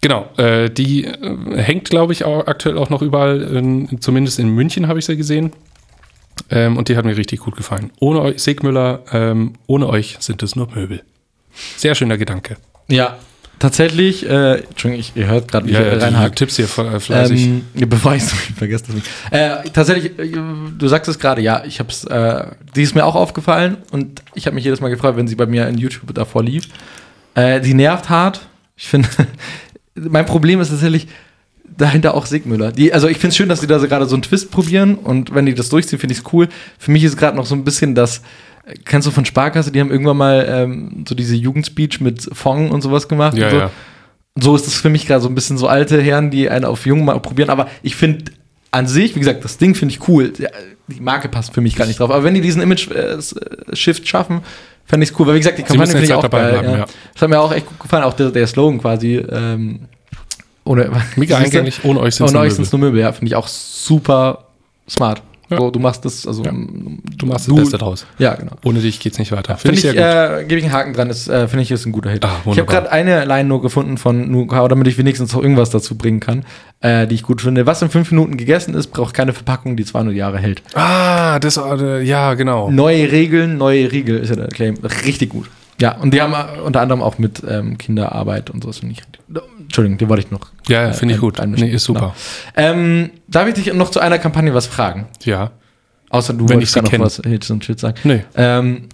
Genau, äh, die äh, hängt, glaube ich, auch aktuell auch noch überall, in, zumindest in München habe ich sie gesehen. Ähm, und die hat mir richtig gut gefallen. Ohne euch, Segmüller, ähm, ohne euch sind es nur Möbel. Sehr schöner Gedanke. Ja, tatsächlich, äh, Entschuldigung, ich, ihr hört gerade, wie Ja, ich ja. Tipps hier äh, fleißig. Ähm, bevor ich es vergesse, deswegen. Äh, tatsächlich, äh, du sagst es gerade, ja, ich hab's, äh, die ist mir auch aufgefallen und ich habe mich jedes Mal gefreut, wenn sie bei mir in YouTube davor lief. Äh, die nervt hart. Ich finde, mein Problem ist tatsächlich dahinter auch Sigmüller. Die, also ich finde es schön, dass die da so gerade so einen Twist probieren und wenn die das durchziehen, finde ich es cool. Für mich ist gerade noch so ein bisschen das, äh, kennst du von Sparkasse, die haben irgendwann mal ähm, so diese Jugendspeech mit Fong und sowas gemacht. ja, und so ja. so ist es für mich gerade so ein bisschen so alte Herren, die einen auf jung mal probieren. Aber ich finde an sich, wie gesagt, das Ding finde ich cool. Die Marke passt für mich gar nicht drauf. Aber wenn die diesen Image-Shift schaffen, fände ich cool. Weil wie gesagt, die Kampagne finde ich auch dabei geil. bleiben, ja. Das hat mir auch echt gut gefallen. Auch der, der Slogan quasi. Ähm, ohne, Mega eingängig, ohne euch sind es Ohne nur euch sind Möbel. es nur Möbel. Ja, finde ich auch super smart. Ja. So, du machst das, also Ja. Du machst das Beste draus. Ja, genau. Ohne dich geht's nicht weiter. Finde ich, sehr gut. äh, gebe ich einen Haken dran, ist, äh, finde ich, ist ein guter Hit. Ah, ich habe gerade eine Line nur gefunden von Nuka, damit ich wenigstens noch irgendwas dazu bringen kann, äh, die ich gut finde. Was in fünf Minuten gegessen ist, braucht keine Verpackung, die 200 Jahre hält. ah, das, äh, ja, genau. Neue Regeln, neue Riegel ist ja der Claim. Richtig gut. Ja, und die haben äh, unter anderem auch mit ähm, Kinderarbeit und sowas, finde ich. Entschuldigung, die wollte ich noch. Ja, ja, äh, finde ich gut. einmischen. Nee, ist super. Genau. Ähm, darf ich dich noch zu einer Kampagne was fragen? Ja. Außer du Wenn wolltest ich noch kenne. was Hits und Shit sagen. Nee. Ähm,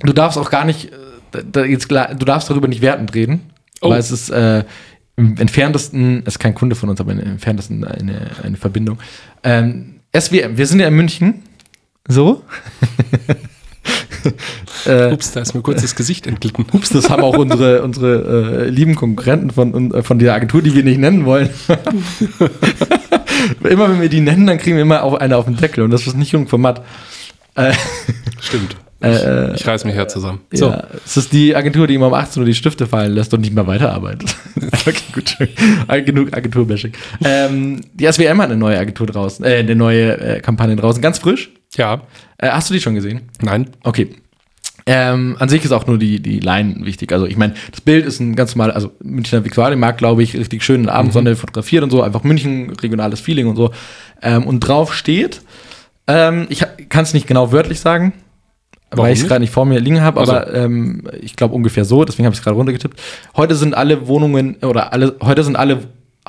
du darfst auch gar nicht, äh, da, jetzt, klar- du darfst darüber nicht wertend reden, Oh. weil es ist äh, im entferntesten, es ist kein Kunde von uns, aber im entferntesten eine, eine Verbindung. Ähm, SWM, wir sind ja in München. So. äh, Ups, da ist mir kurz das Gesicht entglitten. Ups, das haben auch unsere, unsere äh, lieben Konkurrenten von, äh, von der Agentur, die wir nicht nennen wollen. immer wenn wir die nennen, dann kriegen wir immer auch eine auf den Deckel und das ist nicht jung Format. Äh, Stimmt. äh, Ich reiß mich her zusammen. So. Ja, es ist die Agentur, die immer um 18 Uhr die Stifte fallen lässt und nicht mehr weiterarbeitet. okay, gut. Genug Agenturbashing. Ähm, die SWM hat eine neue Agentur draußen, äh, eine neue äh, Kampagne draußen, ganz frisch. Ja. Äh, hast du die schon gesehen? Nein. Okay. Ähm, an sich ist auch nur die, die Line wichtig. Also ich meine, das Bild ist ein ganz normal, also Münchner Viktualienmarkt, glaube ich, richtig schön in Abendsonne fotografiert und so, einfach München, regionales Feeling und so. Ähm, und drauf steht, ähm, ich kann es nicht genau wörtlich sagen, Warum weil ich es gerade nicht vor mir liegen habe, Ach so. aber ähm, ich glaube ungefähr so, deswegen habe ich es gerade runtergetippt. Heute sind alle Wohnungen oder alle, heute sind alle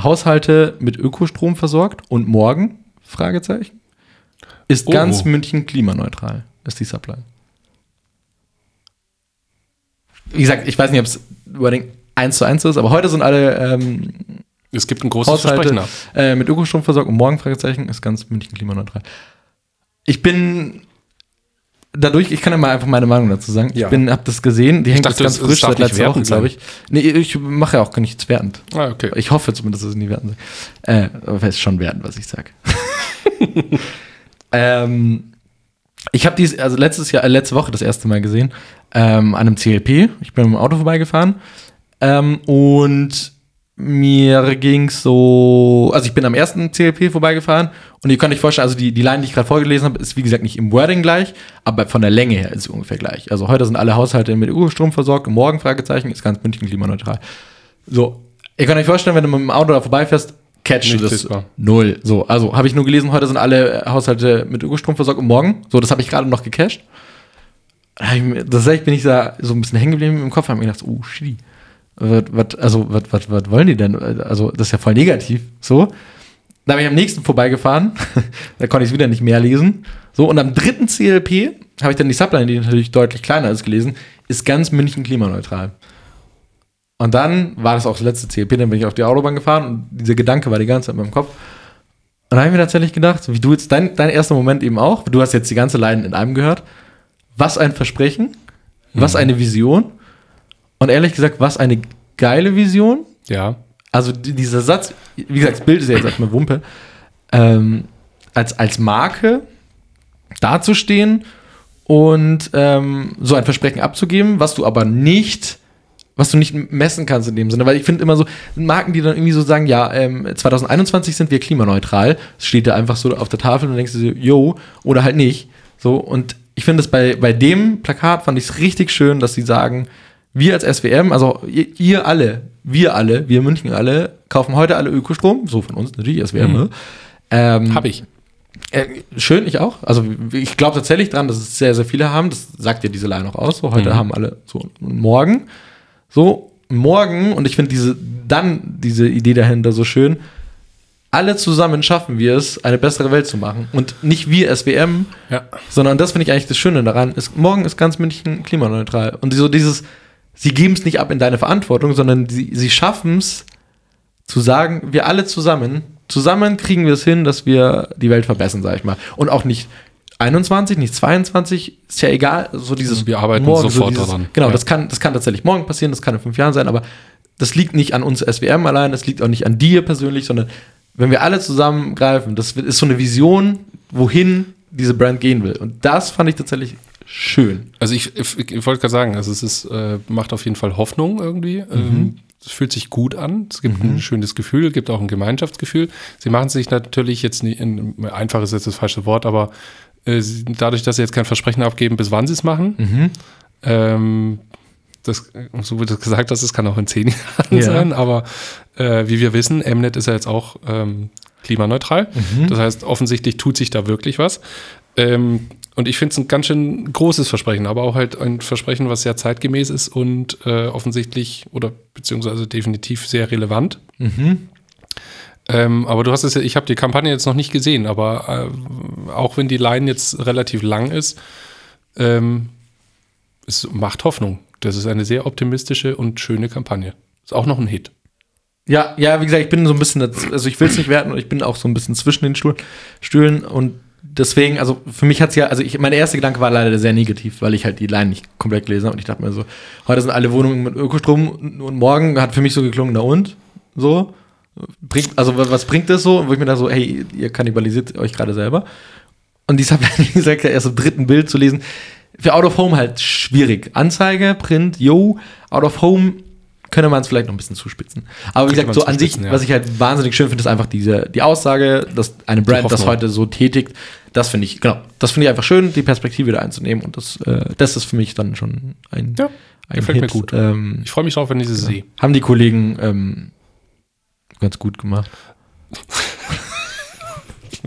Haushalte mit Ökostrom versorgt und morgen, Fragezeichen, ist Oh. ganz München klimaneutral, ist die Subline. Wie gesagt, ich weiß nicht, ob es über den 1 zu 1 ist, aber heute sind alle ähm, Es gibt ein großes Haushalte Versprechen. ab. äh, mit Ökostrom versorgt und morgen, Fragezeichen, ist ganz München klimaneutral. Ich bin dadurch, ich kann ja mal einfach meine Meinung dazu sagen. Ja. Ich bin, hab das gesehen, die hängt dachte, jetzt ganz frisch seit letzter Woche, glaube ich. Nee, ich mache ja auch gar nichts wertend. Ah, okay. Ich hoffe zumindest, dass es nie wertend ist. Äh, aber es ist schon wertend, was ich sage. ähm, ich habe dies, also letztes Jahr, äh, letzte Woche das erste Mal gesehen, ähm, an einem CLP. Ich bin mit dem Auto vorbeigefahren. Ähm, und mir ging's so, also ich bin am ersten CLP vorbeigefahren und ihr könnt euch vorstellen, also die, die Line, die ich gerade vorgelesen habe, ist wie gesagt nicht im Wording gleich, aber von der Länge her ist sie ungefähr gleich. Also heute sind alle Haushalte mit Ökostrom versorgt morgen, Fragezeichen, ist ganz München klimaneutral. So, ihr könnt euch vorstellen, wenn du mit dem Auto da vorbeifährst, catch Nicht das lesbar. null. So, also habe ich nur gelesen, heute sind alle äh, Haushalte mit Ökostrom versorgt und morgen. So, das habe ich gerade noch gecached. Tatsächlich bin ich da so ein bisschen hängen geblieben im Kopf, habe mir gedacht, oh, shit. Was, was, also, was, was, was wollen die denn? Also, das ist ja voll negativ. So. Da bin ich am nächsten vorbeigefahren. da konnte ich es wieder nicht mehr lesen. So, und am dritten CLP habe ich dann die Subline, die natürlich deutlich kleiner ist, gelesen, ist ganz München klimaneutral. Und dann war das auch das letzte CLP, dann bin ich auf die Autobahn gefahren und dieser Gedanke war die ganze Zeit in meinem Kopf. Und da habe ich mir tatsächlich gedacht, wie du jetzt, dein, dein erster Moment eben auch, du hast jetzt die ganze Line in einem gehört, was ein Versprechen, was eine Vision und ehrlich gesagt, was eine geile Vision. Ja. Also die- dieser Satz, wie gesagt, das Bild ist ja jetzt erstmal Wumpe, ähm, als, als Marke dazustehen und ähm, so ein Versprechen abzugeben, was du aber nicht, was du nicht messen kannst in dem Sinne, weil ich finde immer so Marken, die dann irgendwie so sagen, ja, ähm, 2021 sind wir klimaneutral, das steht da einfach so auf der Tafel und denkst du so, yo, oder halt nicht, so und ich finde es bei, bei dem Plakat fand ich es richtig schön, dass sie sagen, wir als SWM, also ihr, ihr alle, wir alle, wir München alle, kaufen heute alle Ökostrom, so von uns natürlich, SWM. ne? Ähm, Hab ich. äh, schön, ich auch. Also ich glaube tatsächlich dran, dass es sehr, sehr viele haben. Das sagt ja diese Line auch aus. So, heute haben alle so und morgen. So, morgen, und ich finde diese, dann diese Idee dahinter so schön. Alle zusammen schaffen wir es, eine bessere Welt zu machen. Und nicht wir SWM, Ja. sondern das finde ich eigentlich das Schöne daran. Ist, morgen ist ganz München klimaneutral. Und so dieses, sie geben es nicht ab in deine Verantwortung, sondern sie, sie schaffen es zu sagen, wir alle zusammen, zusammen kriegen wir es hin, dass wir die Welt verbessern, sag ich mal. Und auch nicht 21, nicht 22, ist ja egal. So dieses Wir arbeiten morgen, sofort dieses, daran. Genau, Ja. das, kann, das kann tatsächlich morgen passieren, das kann in fünf Jahren sein, aber das liegt nicht an uns SWM allein, das liegt auch nicht an dir persönlich, sondern wenn wir alle zusammengreifen, das ist so eine Vision, wohin diese Brand gehen will. Und das fand ich tatsächlich schön. Also ich, ich, ich wollte gerade sagen, also es ist, äh, macht auf jeden Fall Hoffnung irgendwie. Ähm, es fühlt sich gut an. Es gibt Mhm. ein schönes Gefühl, gibt auch ein Gemeinschaftsgefühl. Sie machen sich natürlich jetzt nicht, in, einfach ist jetzt das falsche Wort, aber äh, dadurch, dass sie jetzt kein Versprechen abgeben, bis wann sie es machen, Mhm. ähm, das, so wie du gesagt hast, es kann auch in zehn Jahren Ja. sein, aber äh, wie wir wissen, Mnet ist ja jetzt auch ähm, klimaneutral. Mhm. Das heißt, offensichtlich tut sich da wirklich was. Ähm, und ich finde es ein ganz schön großes Versprechen, aber auch halt ein Versprechen, was sehr zeitgemäß ist und äh, offensichtlich oder beziehungsweise definitiv sehr relevant. Mhm. Ähm, aber du hast es ja, ich habe die Kampagne jetzt noch nicht gesehen, aber äh, auch wenn die Line jetzt relativ lang ist, ähm, es macht Hoffnung. Das ist eine sehr optimistische und schöne Kampagne. Ist auch noch ein Hit. Ja, ja, wie gesagt, ich bin so ein bisschen, also ich will es nicht werten und ich bin auch so ein bisschen zwischen den Stühlen und deswegen, also für mich hat es ja, also ich, mein erster Gedanke war leider sehr negativ, weil ich halt die Line nicht komplett gelesen habe und ich dachte mir so, heute sind alle Wohnungen mit Ökostrom und morgen hat für mich so geklungen, na und? So? Bringt, also wa- was bringt das so? Und wo ich mir da so, hey, ihr kannibalisiert euch gerade selber. Und die Subline, wie gesagt, ja erst im dritten Bild zu lesen. Für Out of Home halt schwierig. Anzeige, Print, yo, Out of Home könnte man es vielleicht noch ein bisschen zuspitzen. Aber wie gesagt, so an sich, ja. was ich halt wahnsinnig schön finde, ist einfach diese, die Aussage, dass eine Brand das heute so tätigt. Das finde ich, genau, das finde ich einfach schön, die Perspektive da einzunehmen. Und das, äh, das ist für mich dann schon ein, Ja, ein gefällt mir gut. Ähm, Ich freue mich drauf, wenn ich sie sehe. haben die Kollegen ähm, ganz gut gemacht.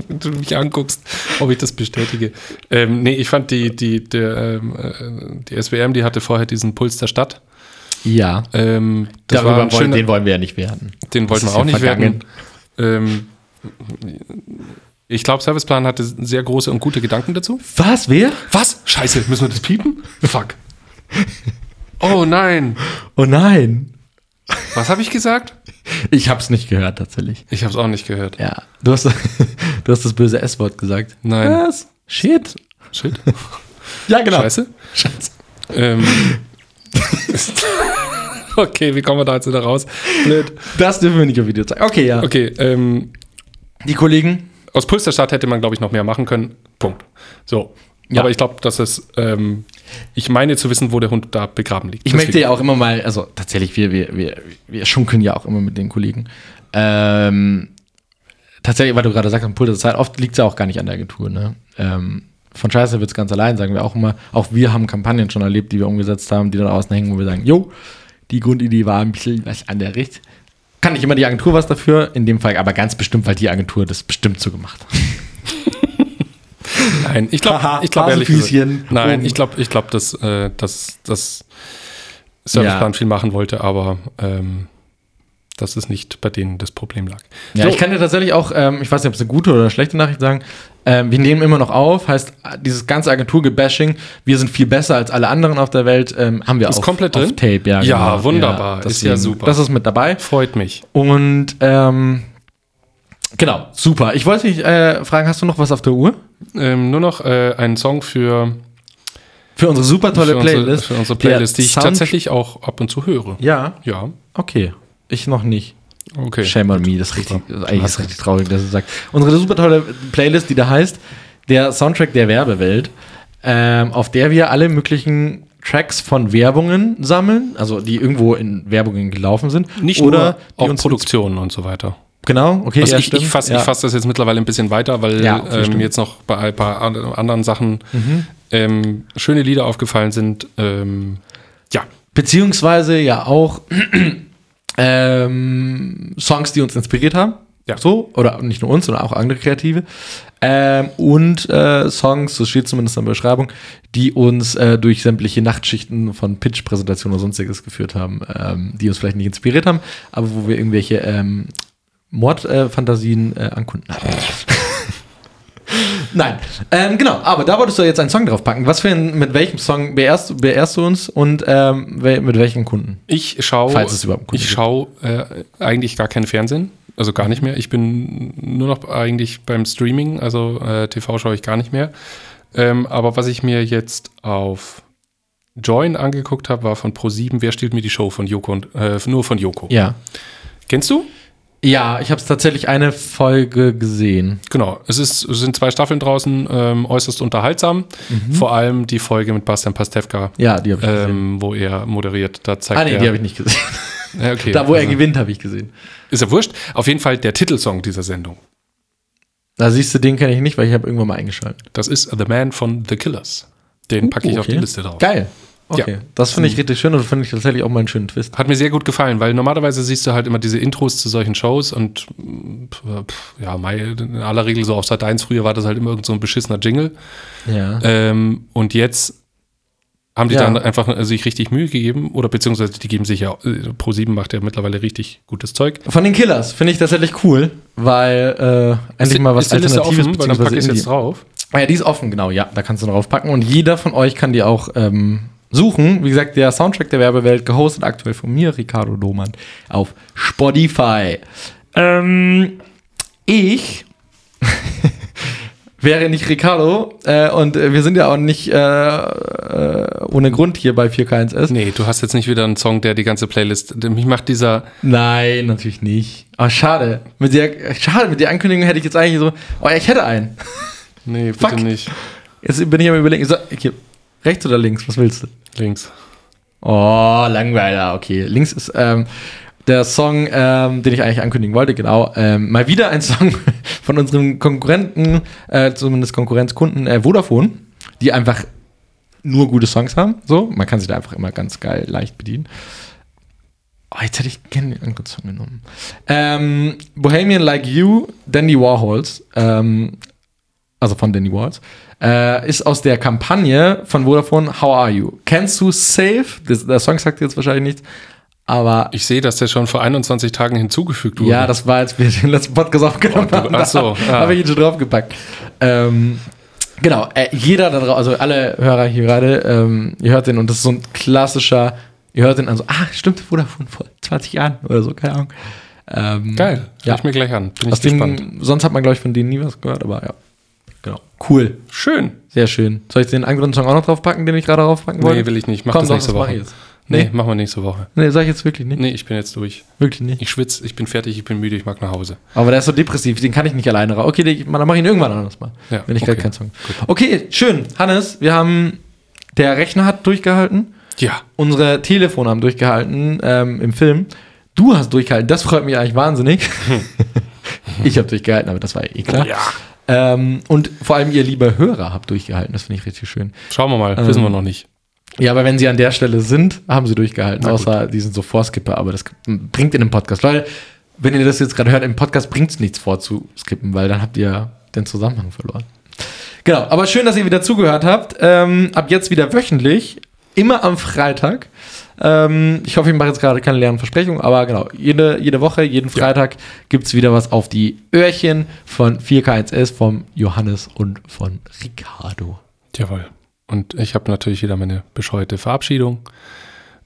Wenn du mich anguckst, ob ich das bestätige. Ähm, nee, ich fand die, die, der, ähm, äh, die SWM, die hatte vorher diesen Puls der Stadt. Ja. Ähm, Darüber wollen, schöner, den wollen wir ja nicht werden. Den wollten wir auch nicht vergangen. werden. Ähm, ich glaube, Serviceplan hatte sehr große und gute Gedanken dazu. Was? Wer? Was? Scheiße, müssen wir das piepen? Fuck. Oh nein. Oh nein. Was habe ich gesagt? Ich hab's nicht gehört, tatsächlich. Ich habe es auch nicht gehört. Ja. Du hast, du hast das böse S-Wort gesagt. Nein. Was? Shit. Shit. Ja, genau. Scheiße. Scheiße. Ähm. okay, wie kommen wir da jetzt wieder raus? Blöd. Das dürfen wir nicht auf Video zeigen. Okay, ja. Okay, ähm, Die Kollegen. aus Puls der Stadt hätte man, glaube ich, noch mehr machen können. Punkt. So. Ja. Aber ich glaube, dass es, ähm, ich meine zu wissen, wo der Hund da begraben liegt. Ich Deswegen- möchte ja auch immer mal, also tatsächlich, wir, wir, wir, wir schunkeln ja auch immer mit den Kollegen. Ähm, tatsächlich, weil du gerade sagst, am Puls der Zeit, oft liegt es ja auch gar nicht an der Agentur. Ne? Ähm, von Scheiße wird es ganz allein, sagen wir auch immer. Auch wir haben Kampagnen schon erlebt, die wir umgesetzt haben, die dann außen hängen, wo wir sagen, jo, die Grundidee war ein bisschen was an der Richt. Kann nicht immer die Agentur was dafür, in dem Fall aber ganz bestimmt, weil die Agentur das bestimmt so gemacht hat. Nein, ich glaube, ich glaube ehrlich gesagt, nein, oben. ich glaube, ich glaube, dass, äh, dass, dass Serviceplan Ja. viel machen wollte, aber ähm, dass es nicht bei denen das Problem lag. Ja, So, ich kann dir tatsächlich auch, ähm, ich weiß nicht, ob es eine gute oder eine schlechte Nachricht sagen, ähm, wir nehmen immer noch auf, heißt, dieses ganze Agenturgebashing, wir sind viel besser als alle anderen auf der Welt, ähm, haben wir Ist auf, komplett auf drin? Tape. Ja, Ja, wunderbar. Ist ja super. Das ist mit dabei. freut mich. Und ähm, genau, super. Ich wollte dich äh, fragen, hast du noch was auf der Uhr? Ähm, nur noch äh, einen Song für, Für unsere super tolle für, unsere, Playlist. für unsere Der Playlist, die ich Sound- tatsächlich auch ab und zu höre. Ja, Ja, okay. Ich noch nicht. okay. Shame on me, das ist richtig, das ist eigentlich ist richtig traurig, dass du sagst. Unsere super tolle Playlist, die da heißt, der Soundtrack der Werbewelt, ähm, auf der wir alle möglichen Tracks von Werbungen sammeln, also die irgendwo in Werbungen gelaufen sind. Nicht oder nur die auch uns Produktionen und so weiter. Genau, okay. Also ja, ich, ich fasse ja. fass das jetzt mittlerweile ein bisschen weiter, weil Ja, okay, ähm, jetzt noch bei ein paar an- anderen Sachen Mhm. ähm, schöne Lieder aufgefallen sind. Ähm, ja, Beziehungsweise ja auch ähm, Songs, die uns inspiriert haben. Ja. So, oder nicht nur uns, sondern auch andere Kreative. Ähm, und äh, Songs, das steht zumindest in der Beschreibung, die uns äh, durch sämtliche Nachtschichten von Pitch-Präsentationen oder sonstiges geführt haben, ähm, die uns vielleicht nicht inspiriert haben, aber wo wir irgendwelche Mordfantasien äh, an Kunden. Nein, ähm, genau, aber da wolltest du jetzt einen Song drauf packen. Was für ein, mit welchem Song beehrst, beehrst du uns und ähm, wel- mit welchen Kunden? ich schaue Falls es überhaupt einen Kunden ich gibt. schaue äh, eigentlich gar kein Fernsehen, also gar nicht mehr. Ich bin nur noch eigentlich beim Streaming, also äh, TV schaue ich gar nicht mehr. Ähm, aber was ich mir jetzt auf Join angeguckt habe, war von Pro7, wer stiehlt mir die Show von Joko und äh, nur von Joko. Ja. Kennst du? Ja, ich habe es tatsächlich eine Folge gesehen. Genau, es, ist, es sind zwei Staffeln draußen, ähm, äußerst unterhaltsam. Mhm. Vor allem die Folge mit Bastian Pastewka, Ja, die habe ich gesehen. ähm, wo er moderiert. Da zeigt ah, nee, er, die habe ich nicht gesehen. Ja, okay. Da, wo er Also, gewinnt, habe ich gesehen. Ist ja wurscht. Auf jeden Fall der Titelsong dieser Sendung. Da siehst du, den kenne ich nicht, weil ich habe irgendwann mal eingeschaltet. Das ist The Man von The Killers. Den packe ich auf die Okay. Liste drauf. Geil. Okay. Ja. Das finde ich richtig schön und finde ich tatsächlich auch mal einen schönen Twist. Hat mir sehr gut gefallen, weil normalerweise siehst du halt immer diese Intros zu solchen Shows und pf, ja, in aller Regel so auf Sat 1 früher war das halt immer irgend so ein beschissener Jingle. Ja. Ähm, und jetzt haben die Ja. dann einfach äh, sich richtig Mühe gegeben oder beziehungsweise die geben sich ja, äh, Pro7 macht ja mittlerweile richtig gutes Zeug. Von den Killers finde ich tatsächlich cool, weil äh, endlich mal was ist Alternatives offen, weil dann packe ich jetzt drauf. Ah ja, die ist offen, genau, ja, da kannst du drauf packen. Und jeder von euch kann die auch ähm, suchen. Wie gesagt, der Soundtrack der Werbewelt, gehostet aktuell von mir, Ricardo Domann, auf Spotify. Ähm, ich wäre nicht Ricardo äh, und äh, wir sind ja auch nicht äh, äh, ohne Grund hier bei 4K1S. Nee, du hast jetzt nicht wieder einen Song, der die ganze Playlist. Mich macht dieser. Nein, natürlich nicht. Aber schade. Mit der, schade, mit der Ankündigung hätte ich jetzt eigentlich so, oh, ich hätte einen. Nee, bitte Fuck. nicht. Jetzt bin ich am überlegen, so, hier, rechts oder links, was willst du? Links. Oh, Langweiler, okay. Links ist ähm, der Song, ähm, den ich eigentlich ankündigen wollte, genau. Ähm, mal wieder ein Song von unserem Konkurrenten, äh, zumindest Konkurrenzkunden, äh, Vodafone, die einfach nur gute Songs haben. So, man kann sich da einfach immer ganz geil leicht bedienen. Oh, jetzt hätte ich gerne den anderen Song genommen. Ähm, Bohemian Like You, Dandy Warhols, ähm, also von Dandy Warhols, äh, ist aus der Kampagne von Vodafone How Are You? Kennst du Safe? Das, der Song sagt jetzt wahrscheinlich nichts, aber Ich sehe, dass der schon vor 21 Tagen hinzugefügt wurde. ja, das war, als wir den letzten Podcast aufgenommen Oh, haben. ach so, ja. habe ich ihn schon draufgepackt. Ähm, genau, äh, jeder da draußen, also alle Hörer hier gerade, ähm, ihr hört den und das ist so ein klassischer, ihr hört den also, ah, stimmt, Vodafone vor 20 Jahren oder so, keine Ahnung. Ähm, Geil. Ja. Ich mir gleich an. Bin ich Aus dem, gespannt. sonst hat man, glaube ich, von denen nie was gehört, aber ja. Genau. Cool. Schön. Sehr schön. Soll ich den anderen Song auch noch draufpacken, den ich gerade draufpacken wollte? Nee, will ich nicht. Mach Komm, das doch, nächste mach Woche. jetzt. Nee, Nee. machen wir nächste Woche. Nee, sag ich jetzt wirklich nicht. Nee, ich bin jetzt durch. Wirklich nicht. Ich schwitze, ich bin fertig, ich bin müde, ich mag nach Hause. Aber der ist so depressiv, den kann ich nicht alleine raus. Okay, den- dann mache ich ihn irgendwann anders mal. Ja, wenn ich okay. gerade keinen Song. Okay, schön. Hannes, wir haben, der Rechner hat durchgehalten, Ja. unsere Telefone haben durchgehalten ähm, im Film. Du hast durchgehalten, das freut mich eigentlich wahnsinnig. ich habe durchgehalten, aber das war eh klar. Ja. Ähm, und vor allem ihr liebe Hörer habt durchgehalten, das finde ich richtig schön. Schauen wir mal, Ähm, wissen wir noch nicht. Ja, aber wenn sie an der Stelle sind, haben sie durchgehalten, außer die sind so Vorskipper, aber das bringt in dem Podcast. Leute, wenn ihr das jetzt gerade hört, im Podcast bringt es nichts vorzuskippen, weil dann habt ihr den Zusammenhang verloren. Genau, aber schön, dass ihr wieder zugehört habt. Ähm, ab jetzt wieder wöchentlich, immer am Freitag. Ähm, ich hoffe, ich mache jetzt gerade keine leeren Versprechungen, aber genau, jede, jede Woche, jeden Freitag gibt es wieder was auf die Öhrchen von 4K1S, vom Johannes und von Ricardo. Jawohl. Und ich habe natürlich wieder meine bescheuerte Verabschiedung.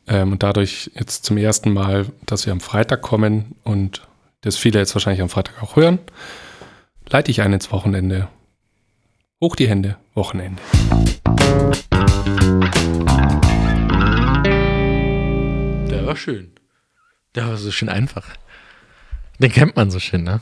Ähm, und dadurch jetzt zum ersten Mal, dass wir am Freitag kommen und das viele jetzt wahrscheinlich am Freitag auch hören, leite ich ein ins Wochenende. Hoch die Hände, Wochenende. War schön. Der war so schön einfach. Den kennt man so schön, ne?